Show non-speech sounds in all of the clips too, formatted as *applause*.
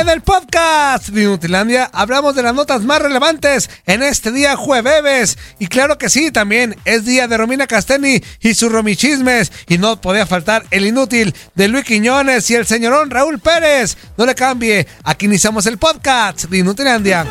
En el podcast de hablamos de las notas más relevantes en este día jueves. Y claro que sí, también es día de Romina Casteni y sus romichismes. Y no podía faltar el inútil de Luis Quiñones y el señorón Raúl Pérez. No le cambie, aquí iniciamos el podcast de.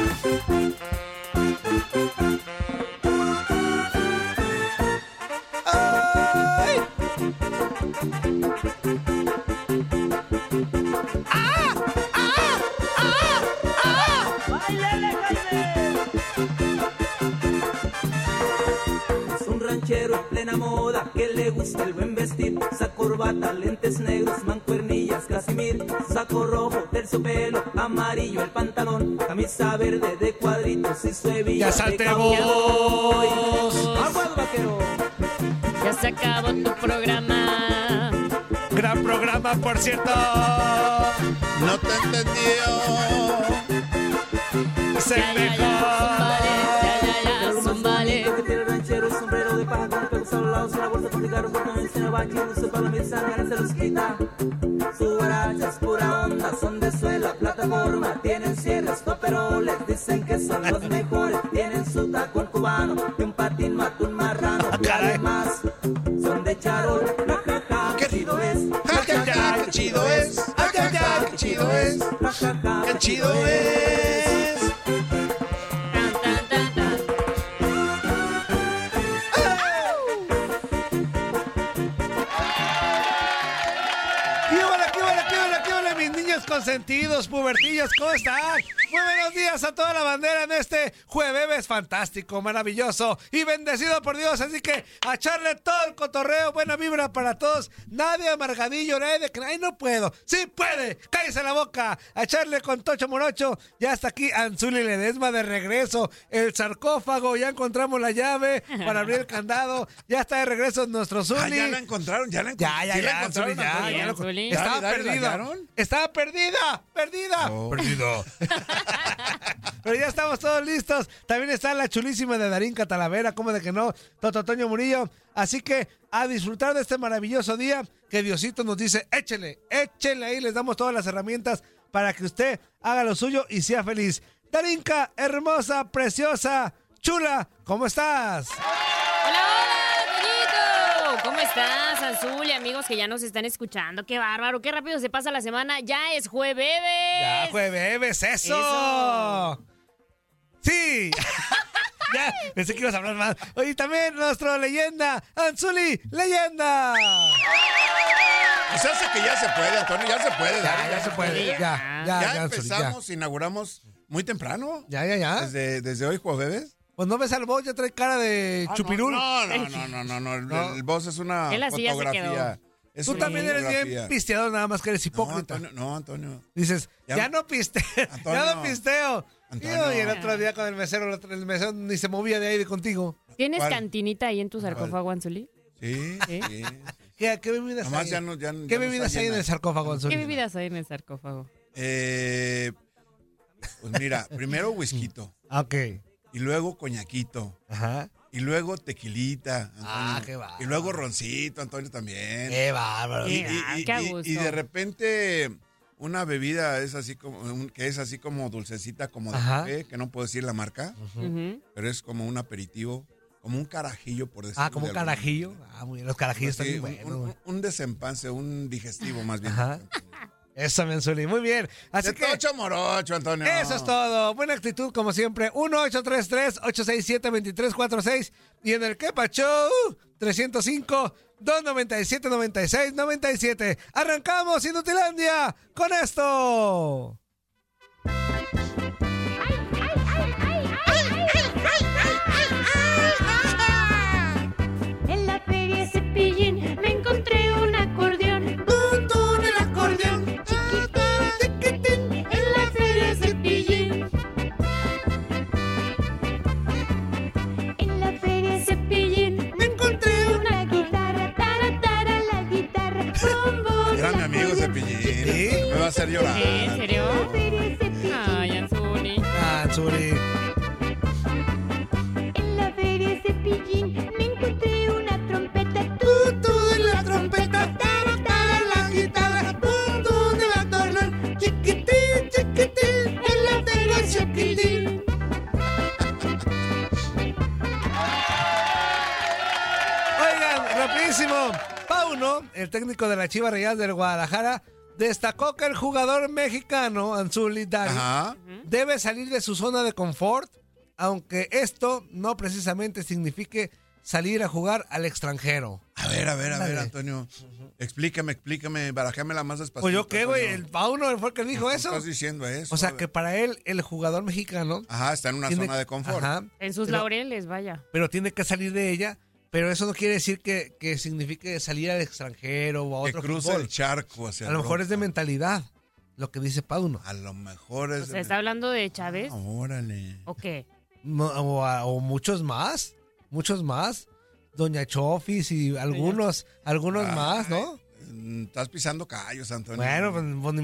Ranchero en plena moda que le gusta el buen vestir. Usa corbata, lentes negros, mancuernillas, casimir. Saco rojo, terciopelo, amarillo el pantalón. Camisa verde de cuadritos y su hebilla Ya salte. Aguas, vaquero. Ya se acabó tu programa. Gran programa, por cierto. No te entendió. Es el Ya, ya, ya, para la mesa, ganas se los quita. Su baracha es pura onda, son de suela, plataforma, tienen cierres, toperoles, dicen que son los mejores, tienen su tacón cubano, y un patín mata un marrano, y caray. además son de charol, ja, ja, ja, ¿Qué? chido es, Ja, ja, ja, qué chido es. Ja, ja, ja, qué chido es. ja, ja, ja, Qué chido es. Consentidos, pubertillos, ¿cómo están? Buenos días a toda la bandera en este jueves fantástico, maravilloso y bendecido por Dios. Así que a echarle todo el cotorreo, buena vibra para todos. Nadie amargadillo, nadie de que ay, no puedo. Sí puede, cállese la boca. A echarle con Tocho Morocho. Ya está aquí Anzuli Ledesma de regreso. El sarcófago, ya encontramos la llave para abrir el candado. Ya está de regreso nuestro Zuli. Ah, ya la encontraron, ya la Ya, encontraron. ya, ¿Sí la ya, encontraron, Zuli, ya, Antonio? ya Zuli. Estaba Dale, dale, ¿la perdida. Estaba perdida, perdida. Perdido. *laughs* Pero ya estamos todos listos. También está la chulísima de Darín Catalavera, como de que no, Toto Toño Murillo. Así que a disfrutar de este maravilloso día que Diosito nos dice, échele, échele ahí, les damos todas las herramientas para que usted haga lo suyo y sea feliz. Darinka, hermosa, preciosa, chula, ¿cómo estás? Hola, hola, Toñito. ¿Cómo estás, Azul y amigos que ya nos están escuchando? Qué bárbaro, qué rápido se pasa la semana. Ya es jueves. Ya, jueves, eso. Eso. Sí. *laughs* ya, pensé que ibas a hablar más. Oye, también nuestro leyenda, Anzuli, leyenda. O sea, hace que ya se puede, Antonio, ya se puede. Ya, ya se puede. Ya, ya, Ya, ya. empezamos, inauguramos muy temprano. Ya, ya, ya. Desde, desde hoy, jueves. Pues no ves al boss, ya trae cara de Ah, chupirul. No, no, no, no, no, no. El, No. el boss es una Él así ya se fotografía. Es Tú una también eres bien pisteador, nada más que eres No, hipócrita. Antonio, no, Antonio. Dices, ya, Ya- no pisteo, *laughs* ya no pisteo. Antonio. Y el otro día con el mesero, el, otro- el mesero ni se movía de ahí de contigo. ¿Tienes ¿Cuál? cantinita ahí en tu sarcófago, Anzuli? Sí, ¿Sí? sí. ¿Qué, qué bebidas hay? ya no- ya- ¿Qué bebidas hay en el sarcófago, Anzuli? ¿Qué bebidas hay en el sarcófago? Eh, pues mira, primero whisky, Ok. Y luego coñaquito, Ajá. y luego tequilita, Ah, qué bárbaro. y luego roncito, Antonio también. Qué bárbaro. y, y- qué y- gusto. y de repente una bebida es así como un- que es así como dulcecita, como de Ajá. café, que no puedo decir la marca, pero es como un aperitivo, como un carajillo por decirlo. Ah, como un de carajillo. manera. Ah, muy bien. Los carajillos Sí, están muy un, buenos. un- un desempance, un digestivo más bien. Ajá. *laughs* Eso, mi Anzuli, muy bien. Así De que tocho morocho, Antonio. eso es todo. Buena actitud, como siempre. 1-833-867-2346. Y en el Kepa Show, 305-297-96-97. Arrancamos Inutilandia con esto. Hacer llorar. ¿Eh? ¿En serio? Ay, Anzuli. Ah, Anzuli. En la feria Cepillín me encontré una trompeta. Tú, tú de la trompeta. Tara, tara, la guitarra. Bum, bum, de la torna. Chiquitín, chiquitín. En la feria Cepillín. Oigan, rapidísimo. Pauno, el técnico de la Chiva Real del Guadalajara, destacó que el jugador mexicano, Anzuli debe salir de su zona de confort, aunque esto no precisamente signifique salir a jugar al extranjero. A ver, a ver, a ver. Antonio. Explícame, explícame, barajámela más despacito. Pues yo qué, güey, el Pauno fue el que dijo ¿Qué eso. estás diciendo eso? O sea, que para él, el jugador mexicano... Ajá, está en una tiene- zona de confort. Ajá, En sus Pero- laureles, vaya. pero tiene que salir de ella. Pero eso no quiere decir que, que signifique salir al extranjero o a Que otro cruce fútbol. el charco hacia A lo mejor es de mentalidad, lo que dice Pauno. A lo mejor O es... sea, de- ¿está hablando de Chávez? Ah, Órale. ¿O qué? No, o, o muchos más, muchos más. Doña Chofis y algunos, algunos más, ¿no? Mm, Estás pisando callos, Antonio. Bueno,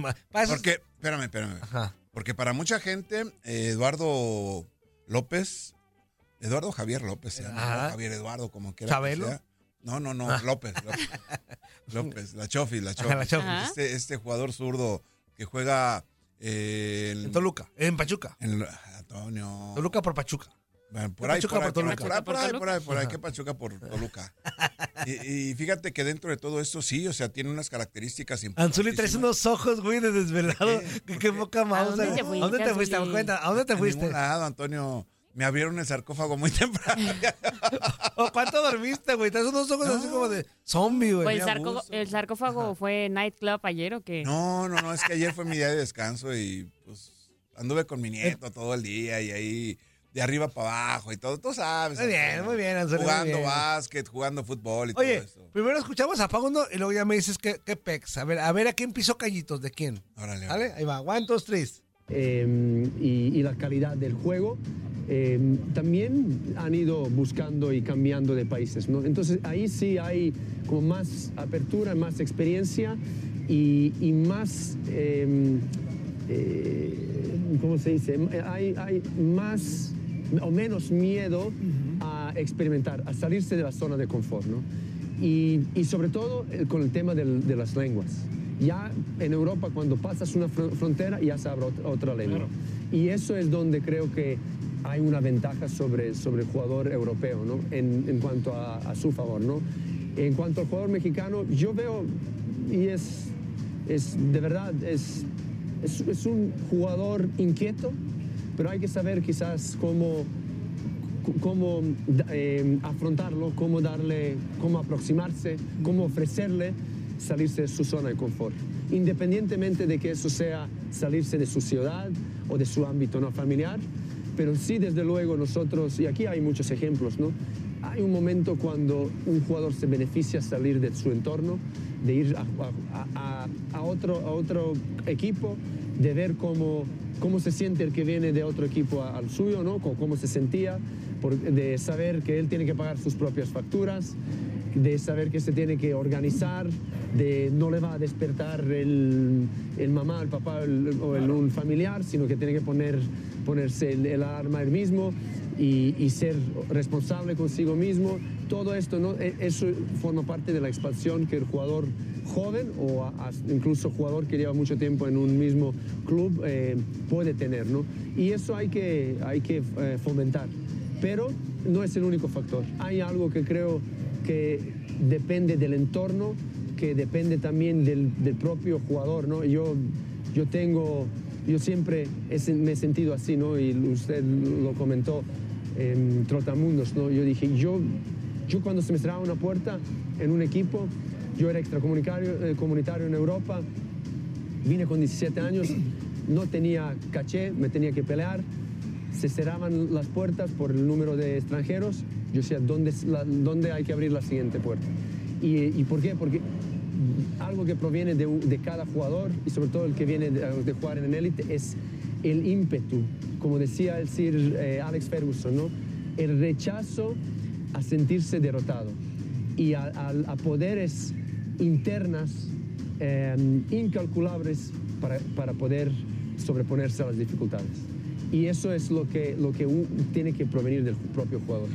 pues, pues, Porque, espérame, espérame. Ajá. Porque para mucha gente, eh, Eduardo López, Eduardo Javier López. ¿no? Javier Eduardo, como quiera. que ¿Chabelo? sea. No, no, no, Ah. López, López. *laughs* López, la Chofi, la Chofi. la. Este, este jugador zurdo que juega eh, En Toluca, en Pachuca. en- Antonio. Toluca por Pachuca. Bueno, por ¿Qué ahí, Pachuca por ahí, por por ahí, Toluca? por ahí, por ahí, ¿Por ahí, por ahí. ¿qué Pachuca por Toluca? *laughs* Y, y fíjate que dentro de todo esto sí, o sea, tiene unas características Anzuli, traes unos ojos, güey, de desvelado. Qué, qué poca mouse. dónde te ¿A fuiste, dónde te fuiste? ¿A dónde te En fuiste? ningún lado, Antonio. Me abrieron el sarcófago muy *laughs* temprano. *laughs* ¿O cuánto dormiste, güey? Traes unos ojos así como de zombie, güey. Pues el, sarco- sarcófago fue nightclub ayer o qué? No, no, no, es que ayer fue mi día de descanso y pues anduve con mi nieto todo el día y ahí de arriba para abajo y todo, tú sabes. Muy bien, muy bien, muy Jugando bien. básquet, jugando fútbol y Oye, todo eso. primero escuchamos a Pauno y luego ya me dices qué, qué pex. A ver, a ver, ¿a quién pisó callitos? ¿De quién? Órale, ¿Vale? Ahí va. One, two, three. Eh, y, y la calidad del juego, eh, también han ido buscando y cambiando de países. ¿no? Entonces ahí sí hay como más apertura, más experiencia y, y más, eh, eh, ¿cómo se dice? Hay, hay más o menos miedo a experimentar, a salirse de la zona de confort. ¿no? Y, y sobre todo eh, con el tema del- de las lenguas. Ya en Europa cuando pasas una fron- frontera ya se abre otra, otra lengua. Y eso es donde creo que hay una ventaja sobre, sobre el jugador europeo, ¿no? En, en cuanto a, a su favor, ¿no? En cuanto al jugador mexicano, yo veo, y es, es de verdad, es, es, es un jugador inquieto, pero hay que saber quizás cómo, cómo eh, afrontarlo, cómo darle, cómo aproximarse, cómo ofrecerle salirse de su zona de confort. Independientemente de que eso sea salirse de su ciudad o de su ámbito no familiar, pero sí desde luego nosotros, y aquí hay muchos ejemplos, ¿no? Hay un momento cuando un jugador se beneficia salir de su entorno, de ir a, otro, a otro equipo, de ver cómo, cómo se siente el que viene de otro equipo al suyo, ¿no? Cómo, se sentía, de saber que él tiene que pagar sus propias facturas, de saber que se tiene que organizar, de no le va a despertar el, el mamá, el papá el- o el, un familiar, sino que tiene que poner, ponerse el, alarma él mismo y, y ser responsable consigo mismo. Todo esto, ¿no? E- eso forma parte de la expansión que el jugador joven o a- a- incluso jugador que lleva mucho tiempo en un mismo club eh, puede tener, ¿no? Y eso hay que, hay que eh, fomentar. Pero no es el único factor. Hay algo que creo que depende del entorno que depende también del, del propio jugador, ¿no? Yo, yo tengo, yo siempre he me he sentido así, ¿no? Y usted lo comentó en Trotamundos, ¿no? Yo dije, yo, yo cuando se me cerraba una puerta en un equipo, yo era extracomunitario eh, comunitario en Europa, vine con 17 años, no tenía caché, me tenía que pelear, se cerraban las puertas por el número de extranjeros, yo decía, ¿dónde, dónde hay que abrir la siguiente puerta? ¿Y, ¿Y por qué? Porque algo que proviene de, cada jugador y sobre todo el que viene de, jugar en élite es el ímpetu, como decía el Sir eh, Alex Ferguson, ¿no? el rechazo a sentirse derrotado y a poderes internas eh, incalculables para, para poder sobreponerse a las dificultades. Y eso es lo que, lo que tiene que provenir del propio jugador.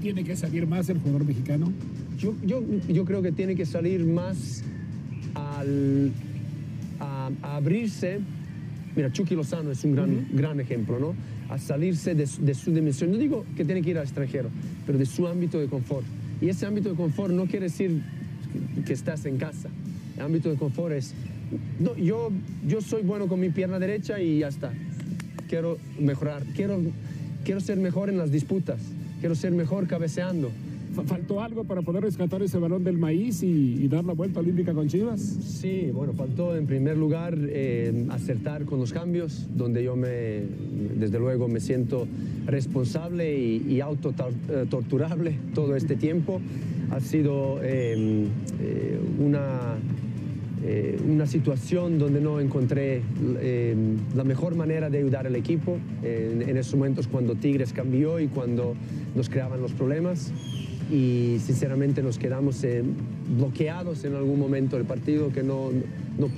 ¿Tiene que salir más el jugador mexicano? Yo, yo, yo creo que tiene que salir más al, a, a abrirse. Mira, Chucky Lozano es un gran, gran ejemplo, ¿no? A salirse de, su- de su dimensión. No digo que tiene que ir al extranjero, pero de su ámbito de confort. Y ese ámbito de confort no quiere decir que, que estás en casa. El ámbito de confort es, no, yo, yo soy bueno con mi pierna derecha y ya está. Quiero mejorar, quiero, quiero ser mejor en las disputas, quiero ser mejor cabeceando. Fa- ¿Faltó algo para poder rescatar ese balón del maíz y, y dar la vuelta olímpica con Chivas? Sí, bueno, faltó en primer lugar eh, acertar con los cambios, donde yo me, desde luego me siento responsable y, y autotorturable todo este tiempo. Ha sido eh, eh, una, eh, una situación donde no encontré eh, la mejor manera de ayudar al equipo. En, en esos momentos cuando Tigres cambió y cuando nos creaban los problemas. Y sinceramente nos quedamos eh, bloqueados en algún momento del partido que no, no,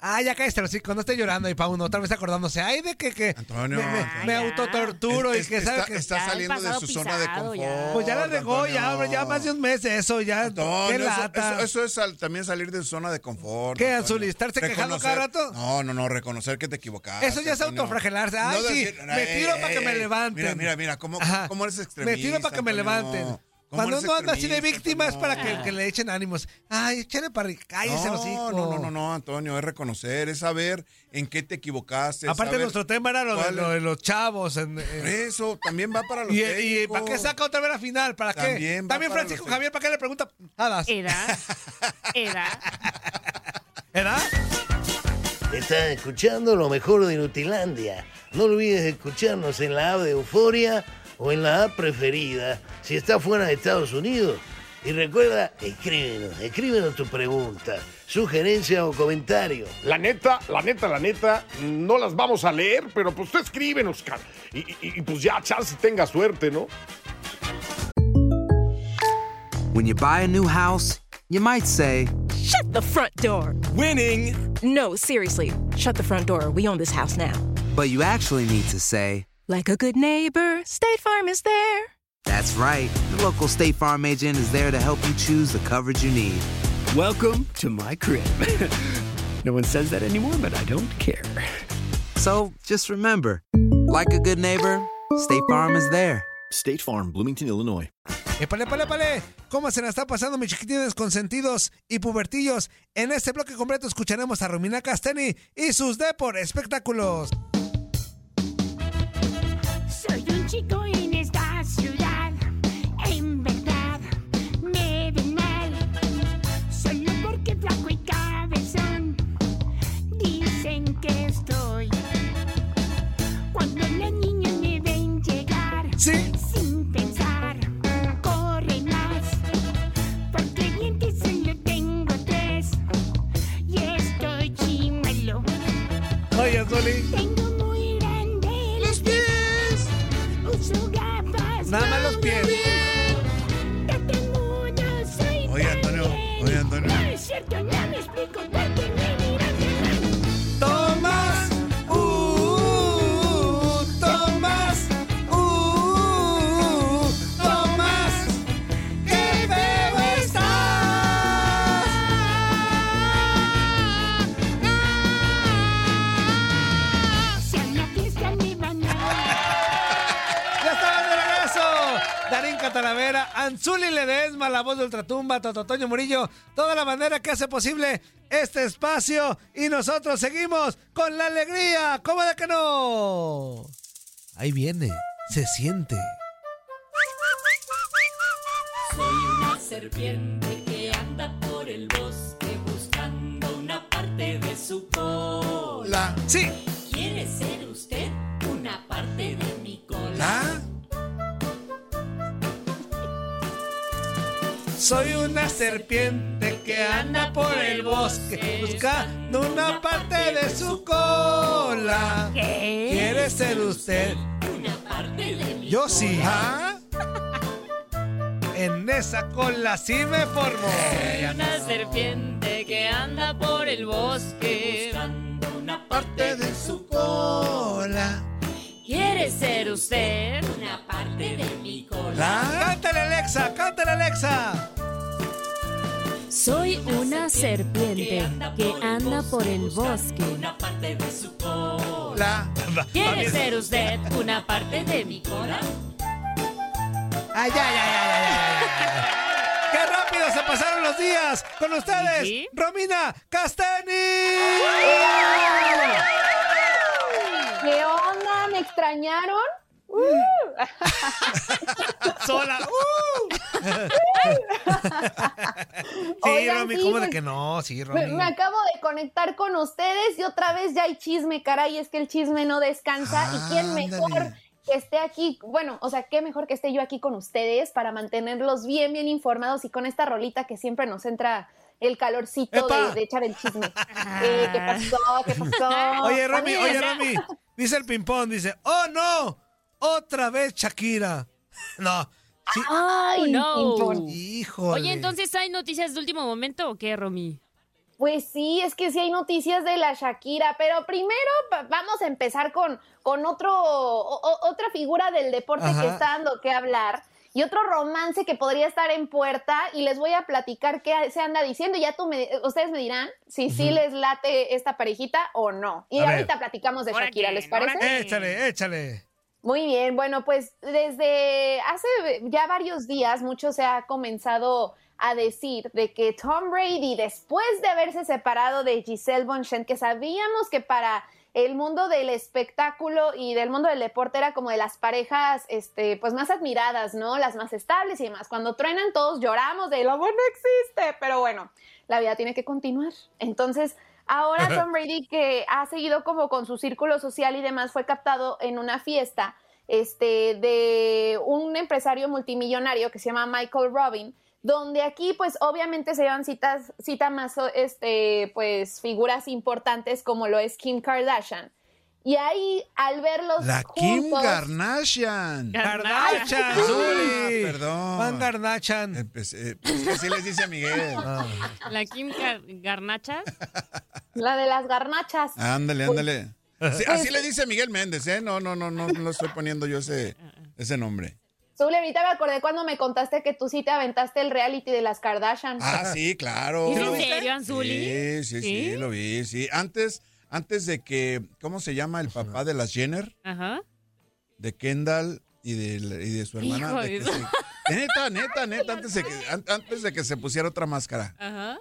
Ah, ya cállate, sí, cuando esté llorando y Pauno otra vez acordándose, ay, de que, que Antonio, me, me- Antonio. me autotorturo Es- y que sabe está- que está saliendo de su zona de confort, ya. Pues ya la regó, ya, hombre, ya más de un mes de eso, ya. Antonio, qué eso, lata. eso- eso es también salir de su zona de confort. ¿Qué. Anzuli, estarse quejando cada rato? No, no, no, reconocer que te equivocaste. Eso ya es Antonio. autoflagelarse. Ay, No sí, decir, me "Ey, tiro para que me ey". levanten. Mira, mira, mira, cómo, Ajá. cómo eres Me extremista. tiro para que me levanten. ¿Cómo Cuando eres no anda así de víctimas para que, le echen ánimos. Ay, échale para cállese los No, hijos. no, no, no, no, Antonio, es reconocer, es saber en qué te equivocaste. Aparte, saber nuestro tema era lo de, lo los chavos. en- Por en- Eso, también va para los y, y. ¿para qué saca otra vez la final? ¿Para qué? También va También para Francisco los- Javier, ¿para qué le pregunta nada? ¿Edad? ¿Edad? ¿Edad? Estás escuchando lo mejor de Nutilandia. No olvides escucharnos en la app de Euforia o en la app preferida si estás fuera de Estados Unidos. Y recuerda, escríbenos, escríbenos tu pregunta, sugerencia o comentario. La neta, la neta, la neta, no las vamos a leer, pero pues tú escríbenos, cara. Y, y- y, pues ya, chance tenga suerte, ¿no? When you buy a new house, you might say, Shut the front door. Winning! No, seriously. Shut the front door. We own this house now. But you actually need to say, Like a good neighbor, State Farm is there. That's right. The local State Farm agent is there to help you choose the coverage you need. Welcome to my crib. *laughs* no one says that anymore, but I don't care. So just remember, like a good neighbor, State Farm is there. State Farm, Bloomington, Illinois. Épale, épale, épale. ¿Cómo se la está pasando, mis chiquitines consentidos y pubertillos? En este bloque completo escucharemos a Romina Casteni y sus Depor espectáculos. Ultratumba, Tototoño Murillo, toda la manera que hace posible este espacio y nosotros seguimos con la alegría. ¿Cómo de que no? Ahí viene, se siente. Soy una serpiente que anda por el bosque buscando una parte de su cola. Sí. ¿Quiere ser usted una parte de mi cola? ¿La? Soy una serpiente que anda por el bosque buscando una parte de su cola. ¿Quiere ser usted? Una parte de mi Yo sí. ¿Ah? En esa cola sí me formó. Una serpiente que anda por el bosque. buscando una Parte de su cola. ¿Quiere ser usted? una parte de mi cola. ¿La? Cántale Alexa, cántale Alexa. Soy una serpiente que anda por el bosque. Una parte de su cola. La. ¿Quiere ser usted una parte de mi cola? Ay, ay, ay, ay, ay, ay, ay. ¡Qué rápido se pasaron los días! Con ustedes, ¿Sí? Romina Castani. ¿Qué onda? ¿Me extrañaron? Uh. *laughs* Sola. ¡Uh! *laughs* sí, Oigan, Romy, sí, ¿cómo de que no? Sí, Romy. me acabo de conectar con ustedes y otra vez ya hay chisme, caray, es que el chisme no descansa. ¿Y quién mejor Ándale. que esté aquí? Bueno, o sea, qué mejor que esté yo aquí con ustedes para mantenerlos bien, bien informados y con esta rolita que siempre nos entra el calorcito de, de echar el chisme. *laughs* Eh, ¿Qué pasó? ¿Qué pasó? Oye, Romy, oye, Romy. Dice el ping-pong, dice, ¡Oh, no! Otra vez Shakira. *laughs* No. Sí. Ay, Oh, no. Híjole. Oye, entonces hay noticias de último momento o qué, Romy? Pues sí, es que sí hay noticias de la Shakira, pero primero vamos a empezar con, con otro, o- otra figura del deporte Ajá. que está dando que hablar y otro romance que podría estar en puerta y les voy a platicar qué se anda diciendo y ya tú me, ustedes me dirán si sí les late esta parejita o no. Y A ver. ahorita platicamos de ¿Ahora Shakira? ¿les ¿Ahora parece? Échale, échale. Muy bien, bueno, pues desde hace ya varios días mucho se ha comenzado a decir de que Tom Brady, después de haberse separado de Giselle Bonchen, que sabíamos que para el mundo del espectáculo y del mundo del deporte era como de las parejas este, pues más admiradas, ¿no? Las más estables y demás. Cuando truenan todos lloramos de el amor no existe, pero bueno, la vida tiene que continuar. Entonces, ahora Tom Brady, que ha seguido como con su círculo social y demás, fue captado en una fiesta este, de un empresario multimillonario que se llama Michael Robin, donde aquí pues obviamente se llevan citas, cita más este, pues figuras importantes como lo es Kim Kardashian. Y ahí, al verlos La Kim juntos, Kardashian. Kardashian, Ay, Zuli. Perdón. Juan Kardashian. Empecé- pues que así les dice a Miguel. Ah. ¿La Kim Gar- Garnacha? *laughs* la de las garnachas. Ándale, Pues- ándale. Sí, así le dice Miguel Méndez, ¿eh? No, no, no, no, no estoy poniendo yo ese, ese nombre. Zuli, ahorita me acordé cuando me contaste que tú sí te aventaste el reality de las Kardashian. Ah, sí, claro. ¿Es en serio, Anzuli? Sí, sí, sí, ¿Sí? lo vi, sí. Antes, antes de que, ¿cómo se llama el papá de las Jenner? Ajá. De Kendall y de, la- y de su hermana. De que se- neta, neta, *laughs* neta, antes de, que, an- antes de que se pusiera otra máscara. Ajá.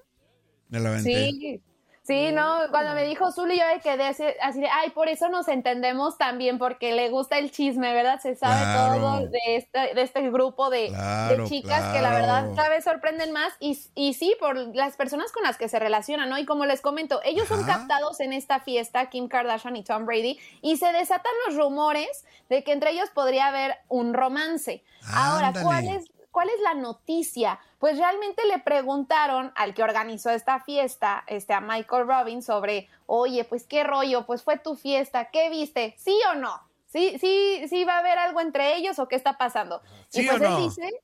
Me la aventé. Sí, sí, no, cuando me dijo Zuli yo me quedé así, así de, ay, por eso nos entendemos también, porque le gusta el chisme, ¿verdad? Se sabe Claro. todo de este, de este grupo de, de Claro, chicas que la verdad cada vez sorprenden más y, y sí, por las personas con las que se relacionan, ¿no? Y como les comento, ellos son captados en esta fiesta, Kim Kardashian y Tom Brady, y se desatan los rumores de que entre ellos podría haber un romance. Ahora. ¿cuál es ¿Cuál es la noticia? Pues realmente le preguntaron al que organizó esta fiesta, este, a Michael Robbins, sobre, oye, pues qué rollo, pues fue tu fiesta, ¿qué viste? ¿Sí o no? ¿Sí, sí, sí va a haber algo entre ellos o qué está pasando? ¿Sí y o pues él no? dice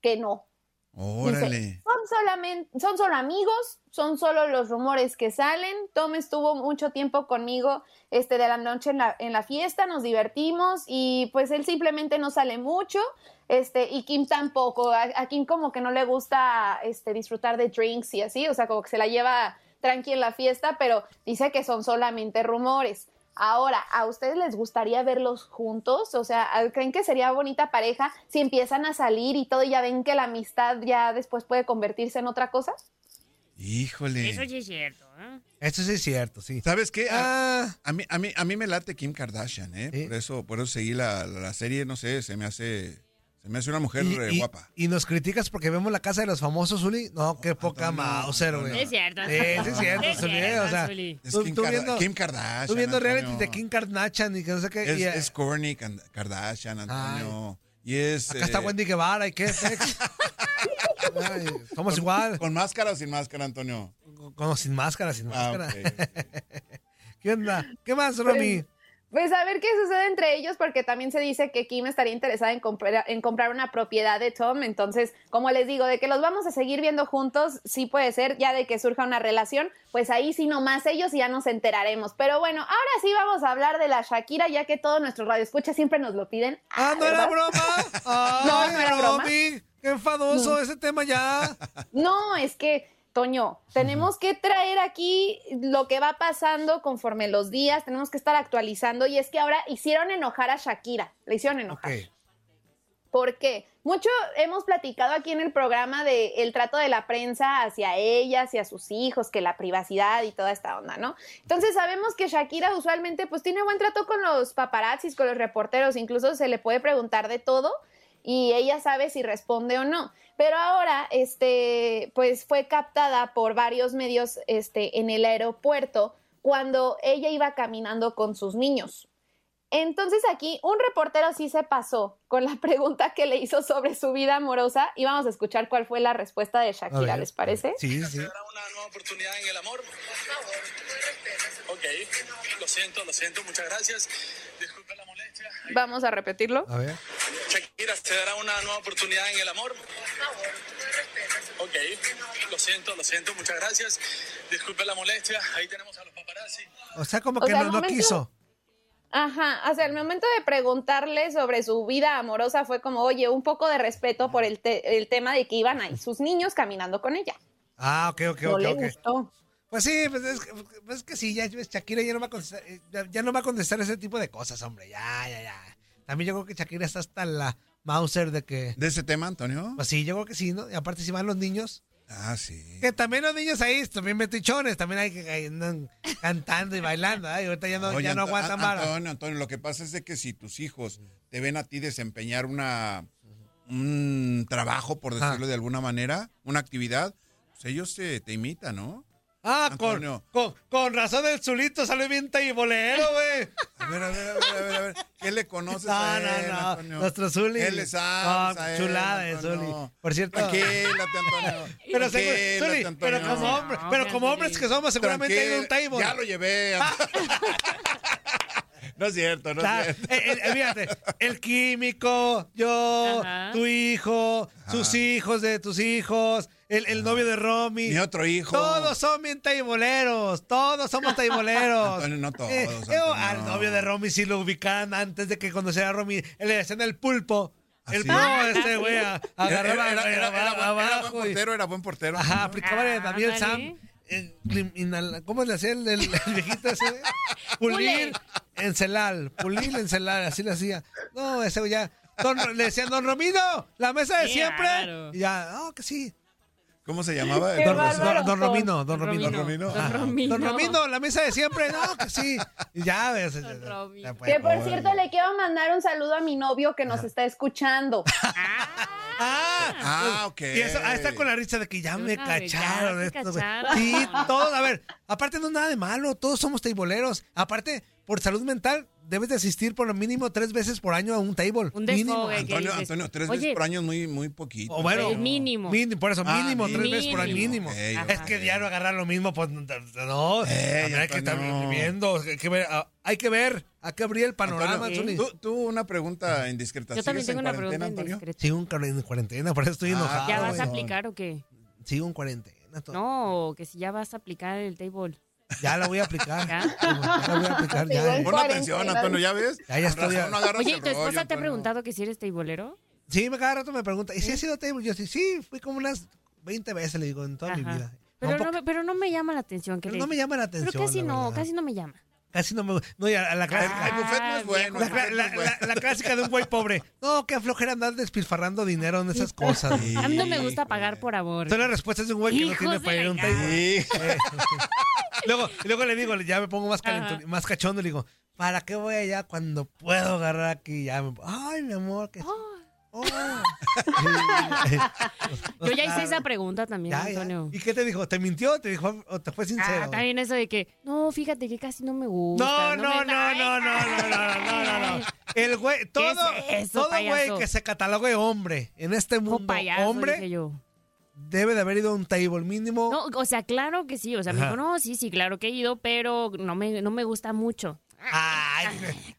que no. Dice, Órale. son solamente, son solo amigos, son solo los rumores que salen. Tom estuvo mucho tiempo conmigo este, de la noche en la, en la fiesta, nos divertimos y pues él simplemente no sale mucho. Este, y Kim tampoco. A, a Kim como que no le gusta este, disfrutar de drinks y así, o sea, como que se la lleva tranqui en la fiesta, pero dice que son solamente rumores. Ahora, ¿a ustedes les gustaría verlos juntos? O sea, ¿creen que sería bonita pareja si empiezan a salir y todo y ya ven que la amistad ya después puede convertirse en otra cosa? Híjole. Eso sí es cierto, ¿eh? Eso sí es cierto, sí. ¿Sabes qué? A, Ah, a mí, a, mí, a mí me late Kim Kardashian, ¿eh? Por, eso, por eso seguí la, la serie, no sé, se me hace, se me hace una mujer y, eh, y- guapa. y nos criticas porque vemos la casa de los famosos, Zuli. No, qué poca Mauser, güey. Es cierto. Sí, sí es cierto, Es Zuli. cierto, O sea, Zuli. Es tú, Kim tú viendo, Kim Kardashian, tú viendo Antonio. reality de Kim Kardashian y que no sé qué. Es, y, es Kourtney Kan- Kardashian, Antonio. Y es... acá está eh, Wendy Guevara y qué? *laughs* Ay, somos igual. ¿Con máscara o sin máscara, Antonio? Como sin máscara, sin Ah, máscara. *laughs* ¿Qué onda? ¿Qué más, Romy? Pues a ver qué sucede entre ellos, porque también se dice que Kim estaría interesada en comprar, en comprar una propiedad de Tom. Entonces, como les digo, de que los vamos a seguir viendo juntos, sí puede ser, ya de que surja una relación, pues ahí sí nomás ellos y ya nos enteraremos. Pero bueno, ahora sí vamos a hablar de la Shakira, ya que todos nuestros radioescuchas siempre nos lo piden. Ah, ¿no era broma? Ay, *laughs* No, no era broma. Qué enfadoso No. ese tema ya. No, es que, Toño, tenemos que traer aquí lo que va pasando conforme los días, tenemos que estar actualizando y es que ahora hicieron enojar a Shakira, le hicieron enojar. ¿Por qué? Mucho hemos platicado aquí en el programa de el trato de la prensa hacia ella, hacia sus hijos, que la privacidad y toda esta onda, ¿no? Entonces sabemos que Shakira usualmente pues tiene buen trato con los paparazzis, con los reporteros, incluso se le puede preguntar de todo y ella sabe si responde o no. Pero ahora, este, pues fue captada por varios medios, este, en el aeropuerto cuando ella iba caminando con sus niños. Entonces aquí un reportero sí se pasó con la *laughs* pregunta que le hizo sobre su vida amorosa y vamos a escuchar cuál fue la respuesta de Shakira, ver. ¿les parece? Sí, sí. oportunidad en el amor. Ok, lo siento, lo siento, muchas gracias. Vamos a repetirlo. A ver. Shakira, ¿se dará una nueva oportunidad en el amor? Ok, lo siento, lo siento, muchas gracias. Disculpe la molestia. Ahí tenemos a los paparazzi. O sea, como O que sea, no, momento- quiso. Ajá, o sea, el momento de preguntarle sobre su vida amorosa fue como, oye, un poco de respeto por el, te- el tema de que iban ahí sus niños caminando con ella. Ah, ok, ok, No ok, le ok. gustó. Pues sí, pues es, que- pues es que sí, ya Shakira ya no va a contestar, eh, ya, ya no va a contestar ese tipo de cosas, hombre. Ya, ya, ya. También yo creo que Shakira está hasta la Mauser de que. ¿De ese tema, Antonio? Pues sí, yo creo que sí, ¿no? Y aparte si van los niños. Ah, sí. Que también los niños ahí, también metichones, también hay que andan cantando y bailando, ¿eh? Y ahorita ya no, Oye, ya no aguantan An- vara. Antonio, Antonio, lo que pasa es de que si tus hijos te ven a ti desempeñar una un trabajo, por decirlo de alguna manera, una actividad, pues ellos te, te imitan, ¿no? Ah, con, Antonio. con, con razón el Zulito salió bien bolero, güey. A ver, a ver, a ver, a ver, a ver. ¿Qué le conoces No, a no, él, no. Antonio? Nuestro Zuli. ¿Qué le sabes No, a él, chulada de? Zuli. Por cierto. Tranquilate, Antonio. *laughs* Pero, Tranquilate, Zuli, pero Antonio. como, hombre, pero como hombres que somos, seguramente hay un table. Ya lo llevé. *laughs* no es cierto, no Está- es cierto. eh, eh, fíjate, el químico, yo, Ajá. tu hijo, sus hijos de tus hijos, el, el novio de Romy. Mi otro hijo. Todos son bien taiboleros, todos somos taiboleros. Antonio, *laughs* no todos, Eh, Antonio. yo al novio de Romy sí lo ubicaban antes de que conociera a Romy. Le decían el pulpo. El ¿sí? no, este güey agarraba era- era- era- era buen- y- portero, era buen portero. Ajá, aplicaba de Daniel Ándale. Sam. eh, ¿Cómo le hacía el, el- el viejito ese? *laughs* Pulir, encelal, pulir, encelal, así le hacía. No, ese güey ya. Don- le decían, don Romino, la mesa de siempre. bárbaro. Y ya, no, que sí. ¿Cómo se llamaba? Don, don- don Romino, don Don Romino. Romino. Romino. Don. Romino. Don Romino, la mesa de siempre, no, que sí. Y ya, ves. Don Romino. pues. Que por cierto, le quiero mandar un saludo a mi novio que nos está escuchando. *laughs* Ah, Ah, ok. Y eso, ahí está con la risa de que ya me ya cacharon güey. cacharon. Sí, todos, a ver, aparte no es nada de malo, todos somos teiboleros. Aparte, por salud mental, debes de asistir por lo mínimo tres veces por año a un table. Un mínimo. desfogue. ¿qué Antonio? Antonio, tres Oye, veces por año es muy, muy poquito. O bueno, El mínimo. mínimo, por eso, Ah, mínimo, tres mínimo. veces por año, mínimo. Es que diario agarrar lo mismo, pues no. Ey, hay que estar viviendo, hay que ver, ah, hay que ver, hay que abrir el panorama, Antonio, tú, tú una pregunta indiscreta. Yo también ¿Sigues tengo en una cuarentena, pregunta Antonio? indiscreta. Sigo en cuar- en cuarentena, por eso estoy Ah, enojado. ¿Ya vas a aplicar o qué? Sigo en cuarentena. to- No, que si ya vas a aplicar el table. Ya la voy a aplicar. ¿Ya? Ya la voy a aplicar, ya. Eh. Pon atención. Antonio, ¿ya ves? Ya, ya estoy- razón, no agarras Oye, ¿tu esposa rollo, te ha preguntado que si eres tableero? Sí, me cada rato me pregunta, ¿y si has sido table? Yo sí, sí, fui como unas 20 veces, le digo, en toda mi vida. Pero No, pero no me llama la atención. que pero le- no me llama la atención. Pero casi no, verdad. casi no me llama. Casi no me gusta. No, y a, a la clásica. El buffet no es bueno. La, clásica de un güey pobre. *laughs* No, qué flojera andar despilfarrando dinero en esas cosas. A mí no me gusta pagar por amor. Son las respuestas de un güey que no tiene para ir a un table. *laughs* Eh. luego, luego le digo, ya me pongo más calentón, Ajá. más cachondo, le digo, ¿para qué voy allá cuando puedo agarrar aquí? Ya me- Ay, mi amor, que Oh. *laughs* Yo ya hice esa pregunta también, Ya, ya. Antonio. ¿Y qué te dijo? ¿Te mintió te dijo o te fue sincero? Ah, también eso de que, no, fíjate que casi no me gusta. no, no, no, no, no, no, no, no, no. El güey, todo, es eso, todo güey que se catalogue hombre en este mundo, payaso, hombre, dije yo. debe de haber ido a un table mínimo. No, o sea, claro que sí. O sea, me dijo, no, sí, sí, claro que he ido, pero no me, no me gusta mucho.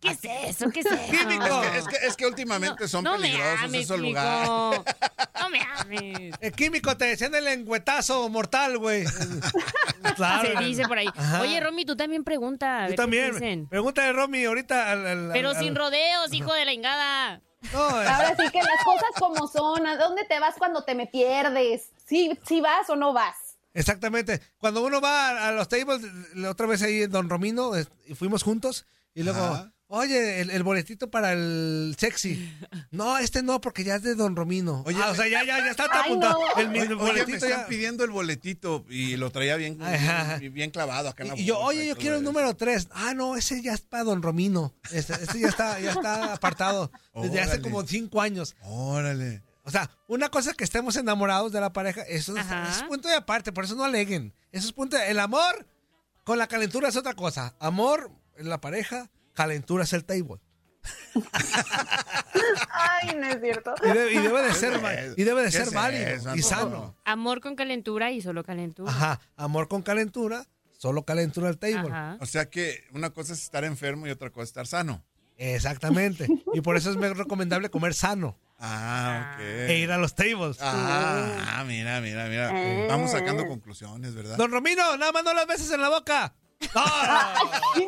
¿Qué es eso? ¿Qué es *laughs* eso? Es que, es que, es que últimamente son no peligrosos ames, esos Químico. lugares. No me ames. El químico te decían el lengüetazo mortal, güey. *laughs* Claro. Se dice por ahí. Ajá. Oye, Romy, tú también pregunta. Yo también. dicen. Pregúntale, Romy, ahorita al... al- Pero al- sin rodeos, hijo de la engada. No, es- Ahora sí que las cosas como son. ¿A dónde te vas cuando te me pierdes? ¿Sí, sí vas o no vas? Exactamente. Cuando uno va a, a los tables, la otra vez ahí en Don Romino, es- y fuimos juntos, y luego, Ajá. oye, el, el boletito para el sexy. No, este no, porque ya es de Don Romino. Oye, Ah, o sea, ya, ya, ya está apuntado. no. El, mi- Oye, boletito me están ya. pidiendo el boletito y lo traía bien, bien, bien clavado acá en la Y yo, bolsa oye, y yo quiero el número 3. Ah, no, ese ya es para Don Romino. Este, este ya está, ya está apartado desde hace como cinco años. Órale. O sea, una cosa es que estemos enamorados de la pareja, eso es, Ajá. eso es punto de aparte, por eso no aleguen. Eso es punto de- El amor con la calentura es otra cosa. Amor en la pareja, calentura es el table. Ay, no es cierto. Y, de- y debe de ser, ¿Qué va- es? y debe de ¿Qué ser válido y sano. Amor con calentura y solo calentura. Ajá, amor con calentura, solo calentura al table. Ajá. O sea que una cosa es estar enfermo y otra cosa es estar sano. Exactamente. Y por eso es recomendable comer sano Ah, ok. e ir a los tables. Ah, mira, mira, mira. Ah. Vamos sacando conclusiones, ¿verdad? Don Romino, nada más no las beses en la boca. No, *laughs*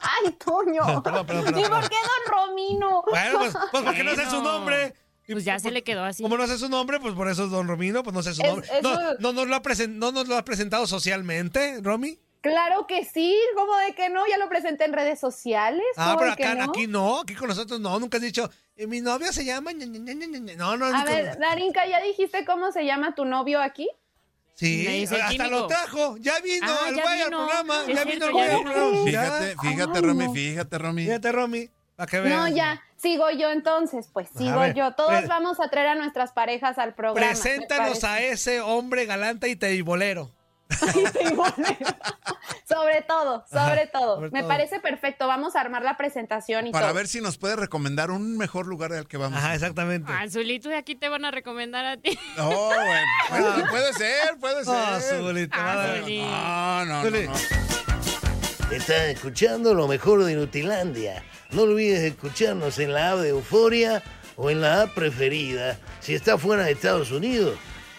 Ay, Toño. Perdón, perdón, perdón, ¿Y por qué Don Romino? Bueno, pues, pues porque no sé su nombre. Y Pues ya se le quedó así. Como no sé su nombre, pues por eso es Don Romino, pues no sé su Es- nombre. eso- No, no, nos lo ha presen- no nos lo ha presentado socialmente, Romy. Claro que sí, ¿cómo de que no? Ya lo presenté en redes sociales. Ah, ¿cómo pero acá, no? aquí no, aquí con nosotros no, nunca has dicho, "Eh, mi novio se llama... ña". No, no, A ver, Darinka, ¿ya dijiste cómo se llama tu novio aquí? Sí, hasta químico. lo trajo, ya vino Ah, el güey al programa, ya cierto, vino el güey al. Fíjate, fíjate, Ay, Romy, no. fíjate, Romy. Fíjate, Romy, para que veas. No, ya, sigo yo entonces, pues A sigo ver, yo. Todos pre- vamos a traer a nuestras parejas al programa. Preséntanos a ese hombre galante y teibolero. *laughs* sobre todo, sobre Ajá, todo. sobre Me todo. parece perfecto. Vamos a armar la presentación y Para todo. ver si nos puede recomendar un mejor lugar al que vamos. Ajá, exactamente. Ah, Azulito, y aquí te van a recomendar a ti. No, *laughs* bueno, puede, puede ser, puede ser. Ah, Zuli, te va a dar- Zuli. No, no, no, no. Estás escuchando lo mejor de Inutilandia. No olvides escucharnos en la app de Euforia o en la app preferida si estás fuera de Estados Unidos.